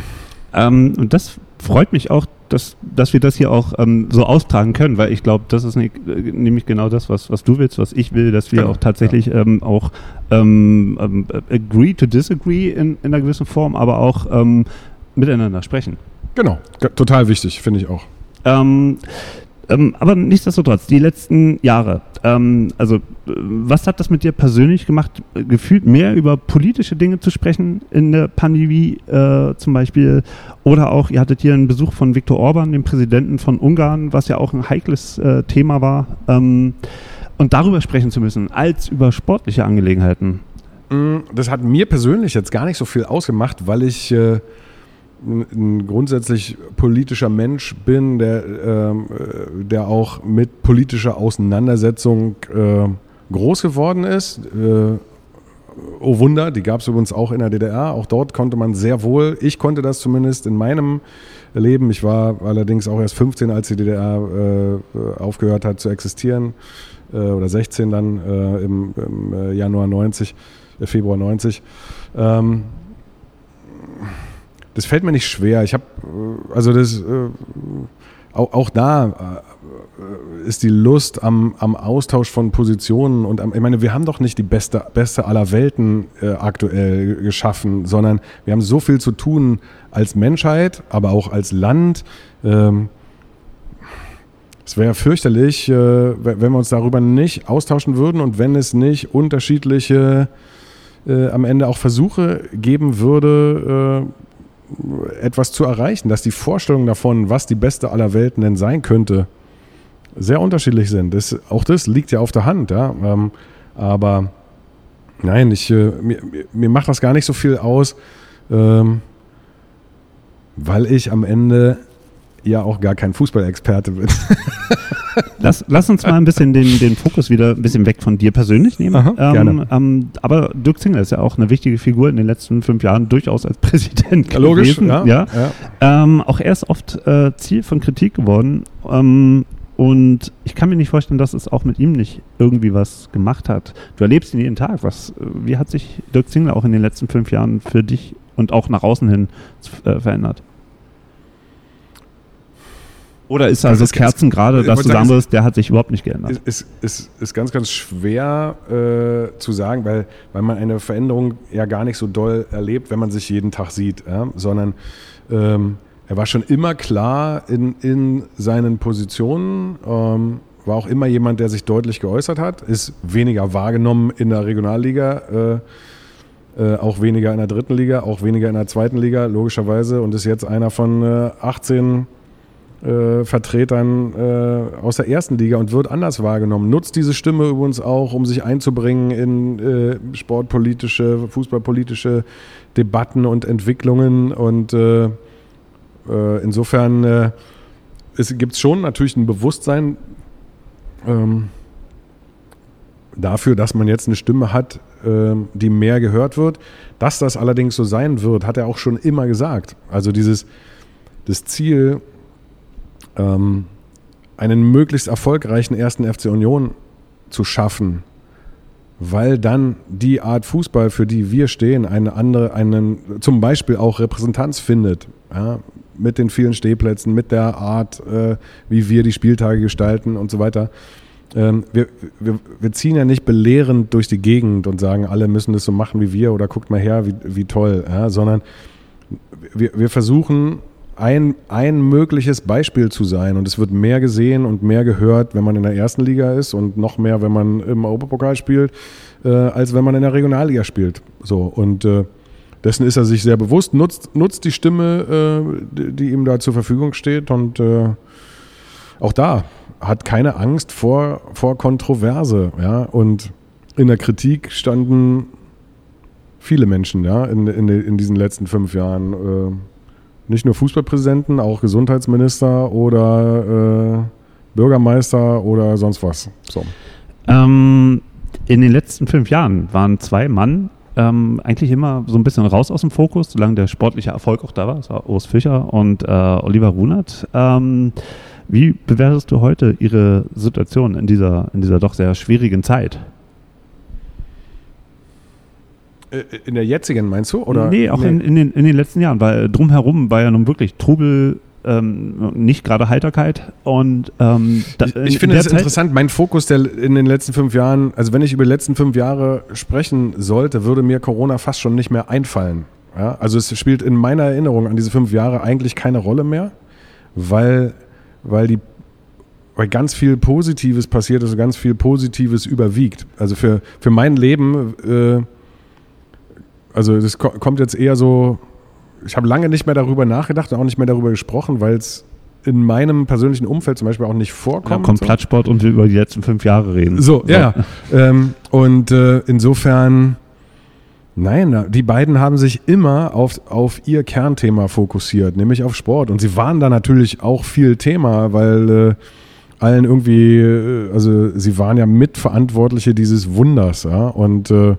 Ähm, und das freut mich auch, dass, dass wir das hier auch ähm, so austragen können, weil ich glaube, das ist äh, nämlich genau das, was, was du willst, was ich will, dass wir genau, auch tatsächlich ja. ähm, auch ähm, ähm, agree to disagree in, in einer gewissen Form, aber auch ähm, miteinander sprechen. Genau, total wichtig, finde ich auch. Ähm, ähm, aber nichtsdestotrotz, die letzten Jahre, ähm, also was hat das mit dir persönlich gemacht, gefühlt mehr über politische Dinge zu sprechen in der Pandemie äh, zum Beispiel? Oder auch, ihr hattet hier einen Besuch von Viktor Orban, dem Präsidenten von Ungarn, was ja auch ein heikles äh, Thema war. Ähm, und darüber sprechen zu müssen, als über sportliche Angelegenheiten. Mm, das hat mir persönlich jetzt gar nicht so viel ausgemacht, weil ich... Äh ein grundsätzlich politischer Mensch bin, der, äh, der auch mit politischer Auseinandersetzung äh, groß geworden ist. Äh, oh Wunder, die gab es übrigens auch in der DDR. Auch dort konnte man sehr wohl, ich konnte das zumindest in meinem Leben. Ich war allerdings auch erst 15, als die DDR äh, aufgehört hat zu existieren. Äh, oder 16 dann äh, im, im, Januar 90, Februar 90. Ähm, das fällt mir nicht schwer. Ich habe, äh, also das, äh, auch, auch da äh, ist die Lust am, am Austausch von Positionen und am, ich meine, wir haben doch nicht die beste, beste aller Welten äh, aktuell geschaffen, sondern wir haben so viel zu tun als Menschheit, aber auch als Land. Ähm, es wäre fürchterlich, äh, wenn wir uns darüber nicht austauschen würden und wenn es nicht unterschiedliche äh, am Ende auch Versuche geben würde, etwas zu erreichen, dass die Vorstellungen davon, was die beste aller Welten denn sein könnte, sehr unterschiedlich sind. Das, auch das liegt ja auf der Hand, ja. Ähm, aber nein, ich, äh, mir, mir, macht das gar nicht so viel aus, ähm, weil ich am Ende ja auch gar kein Fußballexperte bin. lass, lass uns mal ein bisschen den, den Fokus wieder ein bisschen weg von dir persönlich nehmen. Aha, ähm, gerne. Ähm, aber Dirk Zingler ist ja auch eine wichtige Figur in den letzten fünf Jahren, durchaus als Präsident ja, Logisch, gewesen. Ja, ja. ja. Ähm, auch er ist oft äh, Ziel von Kritik geworden. Ähm, und ich kann mir nicht vorstellen, dass es auch mit ihm nicht irgendwie was gemacht hat. Du erlebst ihn jeden Tag. Was, wie hat sich Dirk Zingler auch in den letzten fünf Jahren für dich und auch nach außen hin äh, verändert? Oder ist also, also Kerzen gerade, dass du sagen wirst, der hat sich überhaupt nicht geändert? Ist, ist, ist ganz, ganz schwer äh, zu sagen, weil, weil man eine Veränderung ja gar nicht so doll erlebt, wenn man sich jeden Tag sieht, ja? sondern ähm, er war schon immer klar in, in seinen Positionen, ähm, war auch immer jemand, der sich deutlich geäußert hat, ist weniger wahrgenommen in der Regionalliga. Äh, äh, auch weniger in der dritten Liga, auch weniger in der zweiten Liga, logischerweise, und ist jetzt einer von äh, 18 äh, Vertretern äh, aus der ersten Liga und wird anders wahrgenommen. Nutzt diese Stimme übrigens auch, um sich einzubringen in äh, sportpolitische, fußballpolitische Debatten und Entwicklungen. Und äh, äh, insofern äh, gibt es schon natürlich ein Bewusstsein ähm, dafür, dass man jetzt eine Stimme hat, ähm, die mehr gehört wird. Dass das allerdings so sein wird, hat er auch schon immer gesagt. Also dieses das Ziel, ähm, einen möglichst erfolgreichen ersten FC Union zu schaffen, weil dann die Art Fußball, für die wir stehen, eine andere, einen, zum Beispiel auch Repräsentanz findet. Ja, mit den vielen Stehplätzen, mit der Art, äh, wie wir die Spieltage gestalten und so weiter. Ähm, wir, wir, wir, ziehen ja nicht belehrend durch die Gegend und sagen, alle müssen das so machen wie wir oder guckt mal her, wie, wie toll, ja, sondern wir, wir versuchen ein, ein mögliches Beispiel zu sein und es wird mehr gesehen und mehr gehört, wenn man in der ersten Liga ist und noch mehr, wenn man im Europapokal spielt, äh, als wenn man in der Regionalliga spielt. So und äh, dessen ist er sich sehr bewusst, nutzt, nutzt die Stimme, äh, die, ihm da zur Verfügung steht und äh, auch da hat keine Angst vor, vor Kontroverse. Ja? Und in der Kritik standen viele Menschen ja, in, in, in diesen letzten fünf Jahren. Nicht nur Fußballpräsidenten, auch Gesundheitsminister oder äh, Bürgermeister oder sonst was. So. Ähm, in den letzten fünf Jahren waren zwei Mann ähm, eigentlich immer so ein bisschen raus aus dem Fokus, solange der sportliche Erfolg auch da war. Das war Urs Fischer und äh, Oliver Runert. Ähm, wie bewertest du heute Ihre Situation in dieser, in dieser doch sehr schwierigen Zeit? Äh, in der jetzigen meinst du? Oder? Nee, auch nee. In, in, den, in den letzten Jahren, weil drumherum war ja nun wirklich Trubel, ähm, nicht gerade Heiterkeit. Und ähm, da, ich, ich finde es interessant. Mein Fokus der, in den letzten fünf Jahren, also wenn ich über die letzten fünf Jahre sprechen sollte, würde mir Corona fast schon nicht mehr einfallen. Ja? Also es spielt in meiner Erinnerung an diese fünf Jahre eigentlich keine Rolle mehr, weil weil die weil ganz viel Positives passiert ist und ganz viel Positives überwiegt. Also für, für mein Leben, äh, also das kommt jetzt eher so, ich habe lange nicht mehr darüber nachgedacht und auch nicht mehr darüber gesprochen, weil es in meinem persönlichen Umfeld zum Beispiel auch nicht vorkommt. Da kommt Plattsport und wir über die letzten fünf Jahre reden. So, so. ja. ähm, und äh, insofern Nein, die beiden haben sich immer auf, auf ihr Kernthema fokussiert, nämlich auf Sport. Und sie waren da natürlich auch viel Thema, weil äh, allen irgendwie, äh, also sie waren ja Mitverantwortliche dieses Wunders. Ja? Und äh,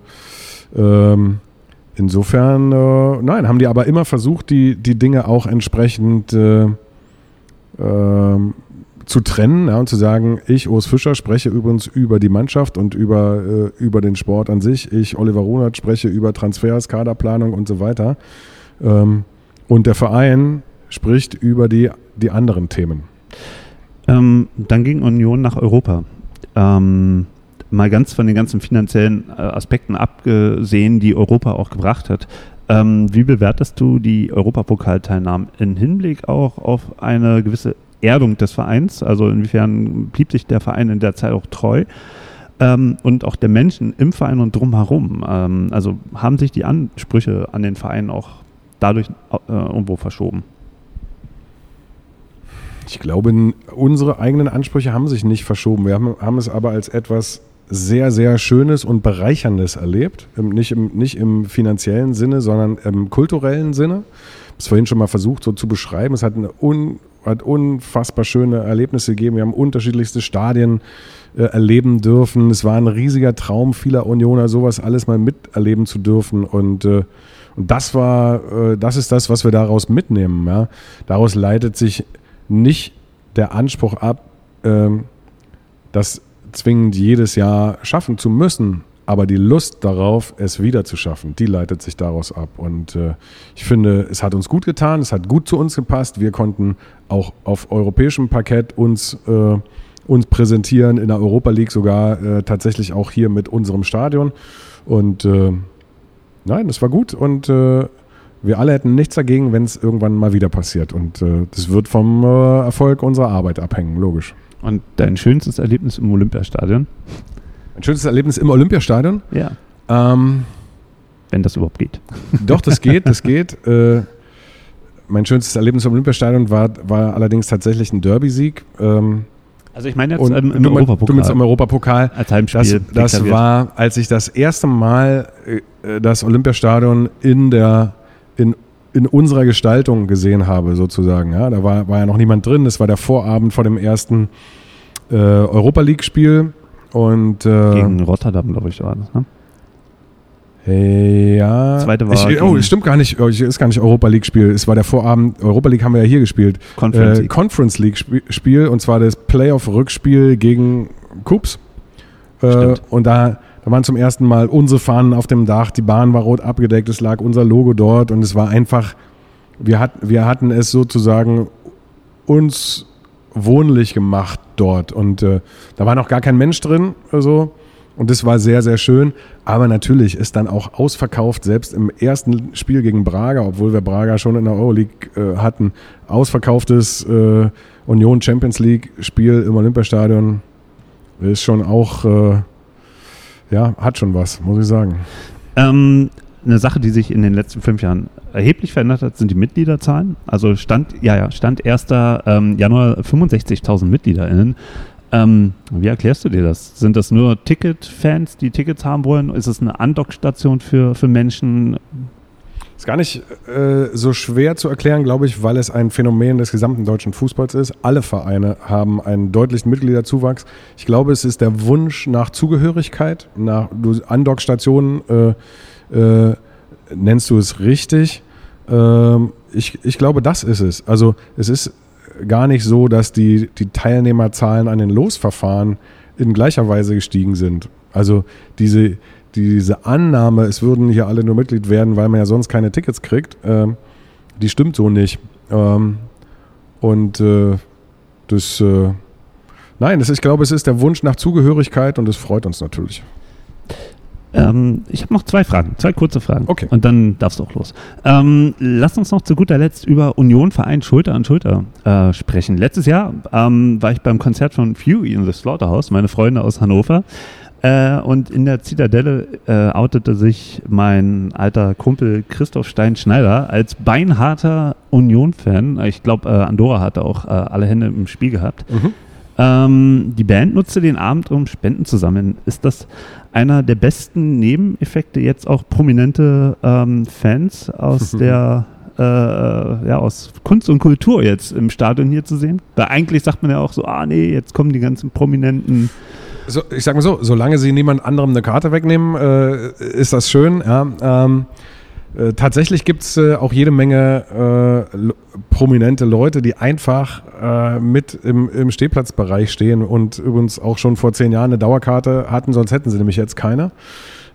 ähm, insofern, äh, nein, haben die aber immer versucht, die, die Dinge auch entsprechend äh, ähm, zu trennen ja, und zu sagen, ich, Urs Fischer, spreche übrigens über die Mannschaft und über, äh, über den Sport an sich. Ich, Oliver Runert, spreche über Transfers, Kaderplanung und so weiter. Ähm, und der Verein spricht über die, die anderen Themen. Ähm, dann ging Union nach Europa. Ähm, mal ganz von den ganzen finanziellen äh, Aspekten abgesehen, die Europa auch gebracht hat. Ähm, wie bewertest du die Europapokalteilnahmen im Hinblick auch auf eine gewisse Erdung des Vereins. Also inwiefern blieb sich der Verein in der Zeit auch treu. Ähm, und auch der Menschen im Verein und drumherum. Ähm, also haben sich die Ansprüche an den Verein auch dadurch äh, irgendwo verschoben? Ich glaube, unsere eigenen Ansprüche haben sich nicht verschoben. Wir haben, haben es aber als etwas sehr, sehr Schönes und Bereicherndes erlebt. Nicht im, nicht im finanziellen Sinne, sondern im kulturellen Sinne. Ich habe es vorhin schon mal versucht, so zu beschreiben. Es hat eine un, hat unfassbar schöne Erlebnisse gegeben. Wir haben unterschiedlichste Stadien äh, erleben dürfen. Es war ein riesiger Traum vieler Unioner, sowas alles mal miterleben zu dürfen. Und, äh, und das war, äh, das ist das, was wir daraus mitnehmen. Ja? Daraus leitet sich nicht der Anspruch ab, ähm, das zwingend jedes Jahr schaffen zu müssen, aber die Lust darauf, es wieder zu schaffen, die leitet sich daraus ab. Und äh, ich finde, es hat uns gut getan, es hat gut zu uns gepasst. Wir konnten auch auf europäischem Parkett uns, äh, uns präsentieren, in der Europa League sogar äh, tatsächlich auch hier mit unserem Stadion. Und äh, nein, das war gut und äh, wir alle hätten nichts dagegen, wenn es irgendwann mal wieder passiert. Und das wird vom Erfolg unserer Arbeit abhängen, logisch. Und dein schönstes Erlebnis im Olympiastadion? Ein schönes Erlebnis im Olympiastadion? Ja. Ähm, Wenn das überhaupt geht. Doch, das geht, das geht. Äh, mein schönstes Erlebnis im Olympiastadion war, war allerdings tatsächlich ein Derby-Sieg. Ähm, also ich meine jetzt ähm, im du, Europapokal. Du meinst im Europapokal. Als Heimspiel. Das, das war, als ich das erste Mal äh, das Olympiastadion in der in, in unserer Gestaltung gesehen habe, sozusagen. Ja, da war, war ja noch niemand drin. Das war der Vorabend vor dem ersten äh, Europa League-Spiel. Und, äh, Gegen Rotterdam, glaube ich, war das, ne? Ja. Zweite war ich, oh, stimmt gar nicht. Oh, ist gar nicht Europa League Spiel. Es war der Vorabend. Europa League haben wir ja hier gespielt. Conference, äh, League. Conference League Spiel und zwar das Playoff Rückspiel gegen Coops. Äh, und da, da waren zum ersten Mal unsere Fahnen auf dem Dach. Die Bahn war rot abgedeckt. Es lag unser Logo dort und es war einfach wir, hat, wir hatten es sozusagen uns wohnlich gemacht dort. Und äh, da war noch gar kein Mensch drin. So. Und das war sehr, sehr schön. Aber natürlich ist dann auch ausverkauft, selbst im ersten Spiel gegen Braga, obwohl wir Braga schon in der Euroleague äh, hatten, ausverkauftes äh, Union Champions League Spiel im Olympiastadion ist schon auch, äh, ja, hat schon was, muss ich sagen. Ähm, eine Sache, die sich in den letzten fünf Jahren erheblich verändert hat, sind die Mitgliederzahlen. Also stand, ja, ja, stand 1. Ähm, Januar 65.000 MitgliederInnen. Ähm, wie erklärst du dir das? Sind das nur Ticket-Fans, die Tickets haben wollen? Ist es eine Andockstation für, für Menschen? Ist gar nicht äh, so schwer zu erklären, glaube ich, weil es ein Phänomen des gesamten deutschen Fußballs ist. Alle Vereine haben einen deutlichen Mitgliederzuwachs. Ich glaube, es ist der Wunsch nach Zugehörigkeit, nach Andockstationen. Äh, äh, nennst du es richtig? Ähm, ich, ich glaube, das ist es. Also es ist gar nicht so, dass die, die Teilnehmerzahlen an den Losverfahren in gleicher Weise gestiegen sind. Also diese, diese Annahme, es würden hier alle nur Mitglied werden, weil man ja sonst keine Tickets kriegt, äh, die stimmt so nicht. Ähm, und äh, das, äh, nein, das, ich glaube, es ist der Wunsch nach Zugehörigkeit und das freut uns natürlich. Ähm, ich habe noch zwei Fragen, zwei kurze Fragen. Okay. Und dann darfst du auch los. Ähm, lass uns noch zu guter Letzt über Union Verein Schulter an Schulter äh, sprechen. Letztes Jahr ähm, war ich beim Konzert von Fury in the Slaughterhouse, meine Freunde aus Hannover. Äh, und in der Zitadelle äh, outete sich mein alter Kumpel Christoph Stein-Schneider als beinharter Union-Fan. Ich glaube, äh, Andorra hatte auch äh, alle Hände im Spiel gehabt. Mhm. Ähm, die Band nutzte den Abend, um Spenden zu sammeln. Ist das einer der besten Nebeneffekte, jetzt auch prominente ähm, Fans aus der äh, ja, aus Kunst und Kultur jetzt im Stadion hier zu sehen? Weil eigentlich sagt man ja auch so, ah nee, jetzt kommen die ganzen prominenten so, ich sag mal so, solange sie niemand anderem eine Karte wegnehmen, äh, ist das schön. Ja. Ähm, äh, tatsächlich gibt es äh, auch jede Menge äh, prominente Leute, die einfach äh, mit im, im Stehplatzbereich stehen und übrigens auch schon vor zehn Jahren eine Dauerkarte hatten, sonst hätten sie nämlich jetzt keine.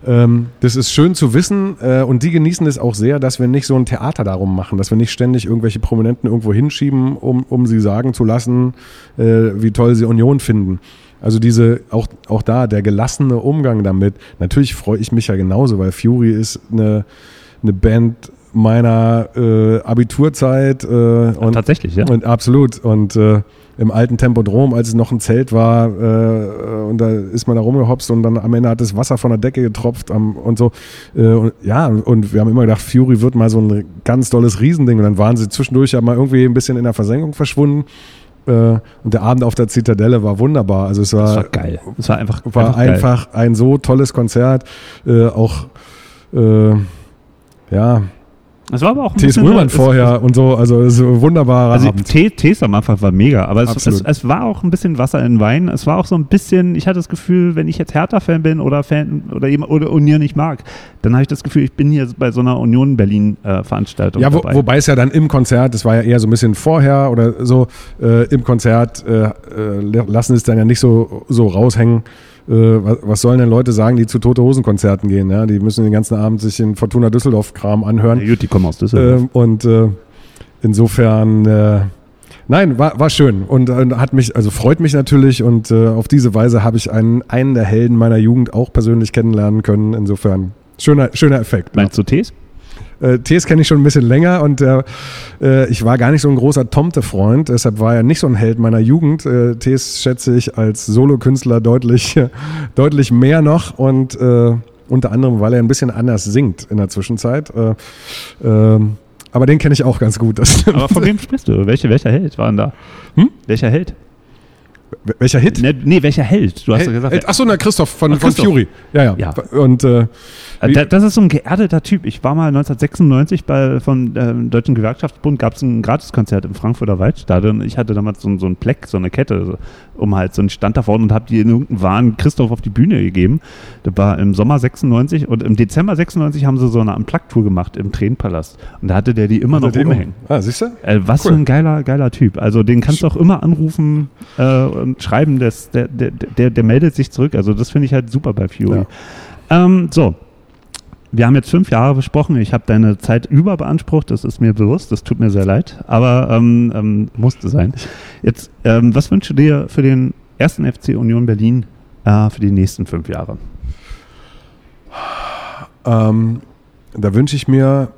Ähm, das ist schön zu wissen äh, und die genießen es auch sehr, dass wir nicht so ein Theater darum machen, dass wir nicht ständig irgendwelche Prominenten irgendwo hinschieben, um, um sie sagen zu lassen, äh, wie toll sie Union finden. Also diese, auch, auch da, der gelassene Umgang damit. Natürlich freue ich mich ja genauso, weil Fury ist eine eine Band meiner äh, Abiturzeit. Äh, und, tatsächlich, ja. Und absolut. Und äh, im alten Tempodrom, als es noch ein Zelt war, äh, und da ist man da rumgehopst und dann am Ende hat das Wasser von der Decke getropft um, und so. Äh, und, ja, und wir haben immer gedacht, Fury wird mal so ein ganz tolles Riesending. Und dann waren sie zwischendurch ja mal irgendwie ein bisschen in der Versenkung verschwunden. Äh, und der Abend auf der Zitadelle war wunderbar. Also es war, das war geil. Es war einfach, war einfach, einfach ein so tolles Konzert. auch ja. Es war aber auch ein T.S. Röhrmann vorher es, und so, also so wunderbarer also Abend. Tees am Anfang war mega, aber es, es, es, war auch ein bisschen Wasser in Wein. Es war auch so ein bisschen, ich hatte das Gefühl, wenn ich jetzt Hertha-Fan bin oder Fan oder, oder Union nicht mag, dann habe ich das Gefühl, ich bin hier bei so einer Union Berlin-Veranstaltung. Äh, ja, wo, wobei es ja dann im Konzert, das war ja eher so ein bisschen vorher oder so, äh, im Konzert äh, äh lassen es dann ja nicht so, so raushängen was, sollen denn Leute sagen, die zu Tote Hosen Konzerten gehen? Ja? Die müssen den ganzen Abend sich den Fortuna Düsseldorf Kram anhören. Ja, gut, die kommen aus Düsseldorf. Ähm, und äh, insofern, äh, nein, war, war schön und hat mich, also freut mich natürlich und äh, auf diese Weise habe ich einen, einen der Helden meiner Jugend auch persönlich kennenlernen können. Insofern schöner, schöner Effekt. Meinst du Tees? Äh, Tees kenne ich schon ein bisschen länger und äh, äh, ich war gar nicht so ein großer Tomte-Freund, deshalb war er nicht so ein Held meiner Jugend. Äh, Tees schätze ich als Solokünstler deutlich, deutlich mehr noch und äh, unter anderem, weil er ein bisschen anders singt in der Zwischenzeit. Äh, ähm, aber den kenne ich auch ganz gut. aber von wem sprichst du? Welche, welcher Held waren da? Hm? Welcher Held? Welcher Hit? Nee, nee, welcher Held? Du hast Held, gesagt. Achso, na Christoph von, Ach, von Fury. Ja, ja. ja. Und äh, äh das ist so ein geerdeter Typ. Ich war mal 1996 bei vom äh, Deutschen Gewerkschaftsbund gab es ein Gratiskonzert im Frankfurter Waldstadion. Ich hatte damals so, so ein Pleck, so eine Kette, so, um halt so einen Stand da vorne und habe die in irgendeinem Wahn Christoph auf die Bühne gegeben. Das war im Sommer 96 und im Dezember 96 haben sie so eine Unplugged-Tour gemacht im Tränenpalast. Und da hatte der die immer noch rumhängen. Um. Ah, siehst du? Äh, was cool. für ein geiler, geiler Typ. Also den kannst du auch immer anrufen äh, und schreiben, das, der, der, der, der meldet sich zurück. Also das finde ich halt super bei Fury. Ja. Ähm, so, wir haben jetzt fünf Jahre besprochen. Ich habe deine Zeit überbeansprucht, das ist mir bewusst, das tut mir sehr leid, aber ähm, ähm, musste sein. Jetzt, ähm, was wünschst du dir für den ersten FC Union Berlin äh, für die nächsten fünf Jahre? Ähm, da wünsche ich mir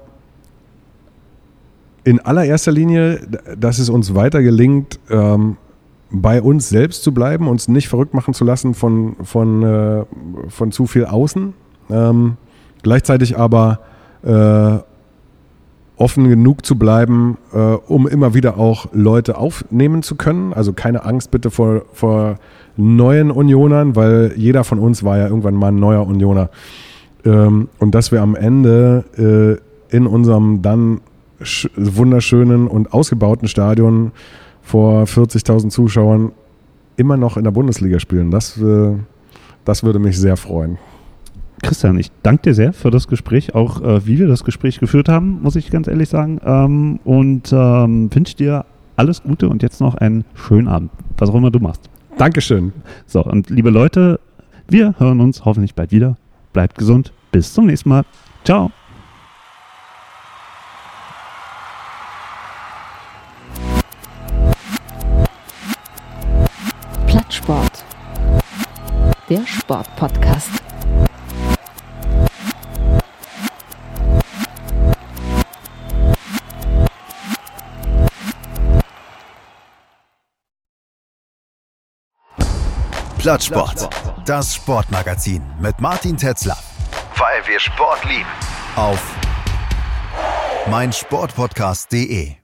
in allererster Linie, dass es uns weiter gelingt, ähm, bei uns selbst zu bleiben, uns nicht verrückt machen zu lassen von, von, äh, von zu viel Außen. Ähm, gleichzeitig aber äh, offen genug zu bleiben, äh, um immer wieder auch Leute aufnehmen zu können. Also keine Angst bitte vor, vor neuen Unionern, weil jeder von uns war ja irgendwann mal ein neuer Unioner. Ähm, und dass wir am Ende äh, in unserem dann wunderschönen und ausgebauten Stadion vor 40.000 Zuschauern immer noch in der Bundesliga spielen. Das, äh, das würde mich sehr freuen. Christian, ich danke dir sehr für das Gespräch, auch äh, wie wir das Gespräch geführt haben, muss ich ganz ehrlich sagen. Ähm, und ähm, wünsche dir alles Gute und jetzt noch einen schönen Abend, was auch immer du machst. Dankeschön. So, und liebe Leute, wir hören uns hoffentlich bald wieder. Bleibt gesund. Bis zum nächsten Mal. Ciao. Plattsport. Der Sportpodcast. Plattsport. Das Sportmagazin mit Martin Tetzler. Weil wir Sport lieben. Auf meinsportpodcast.de.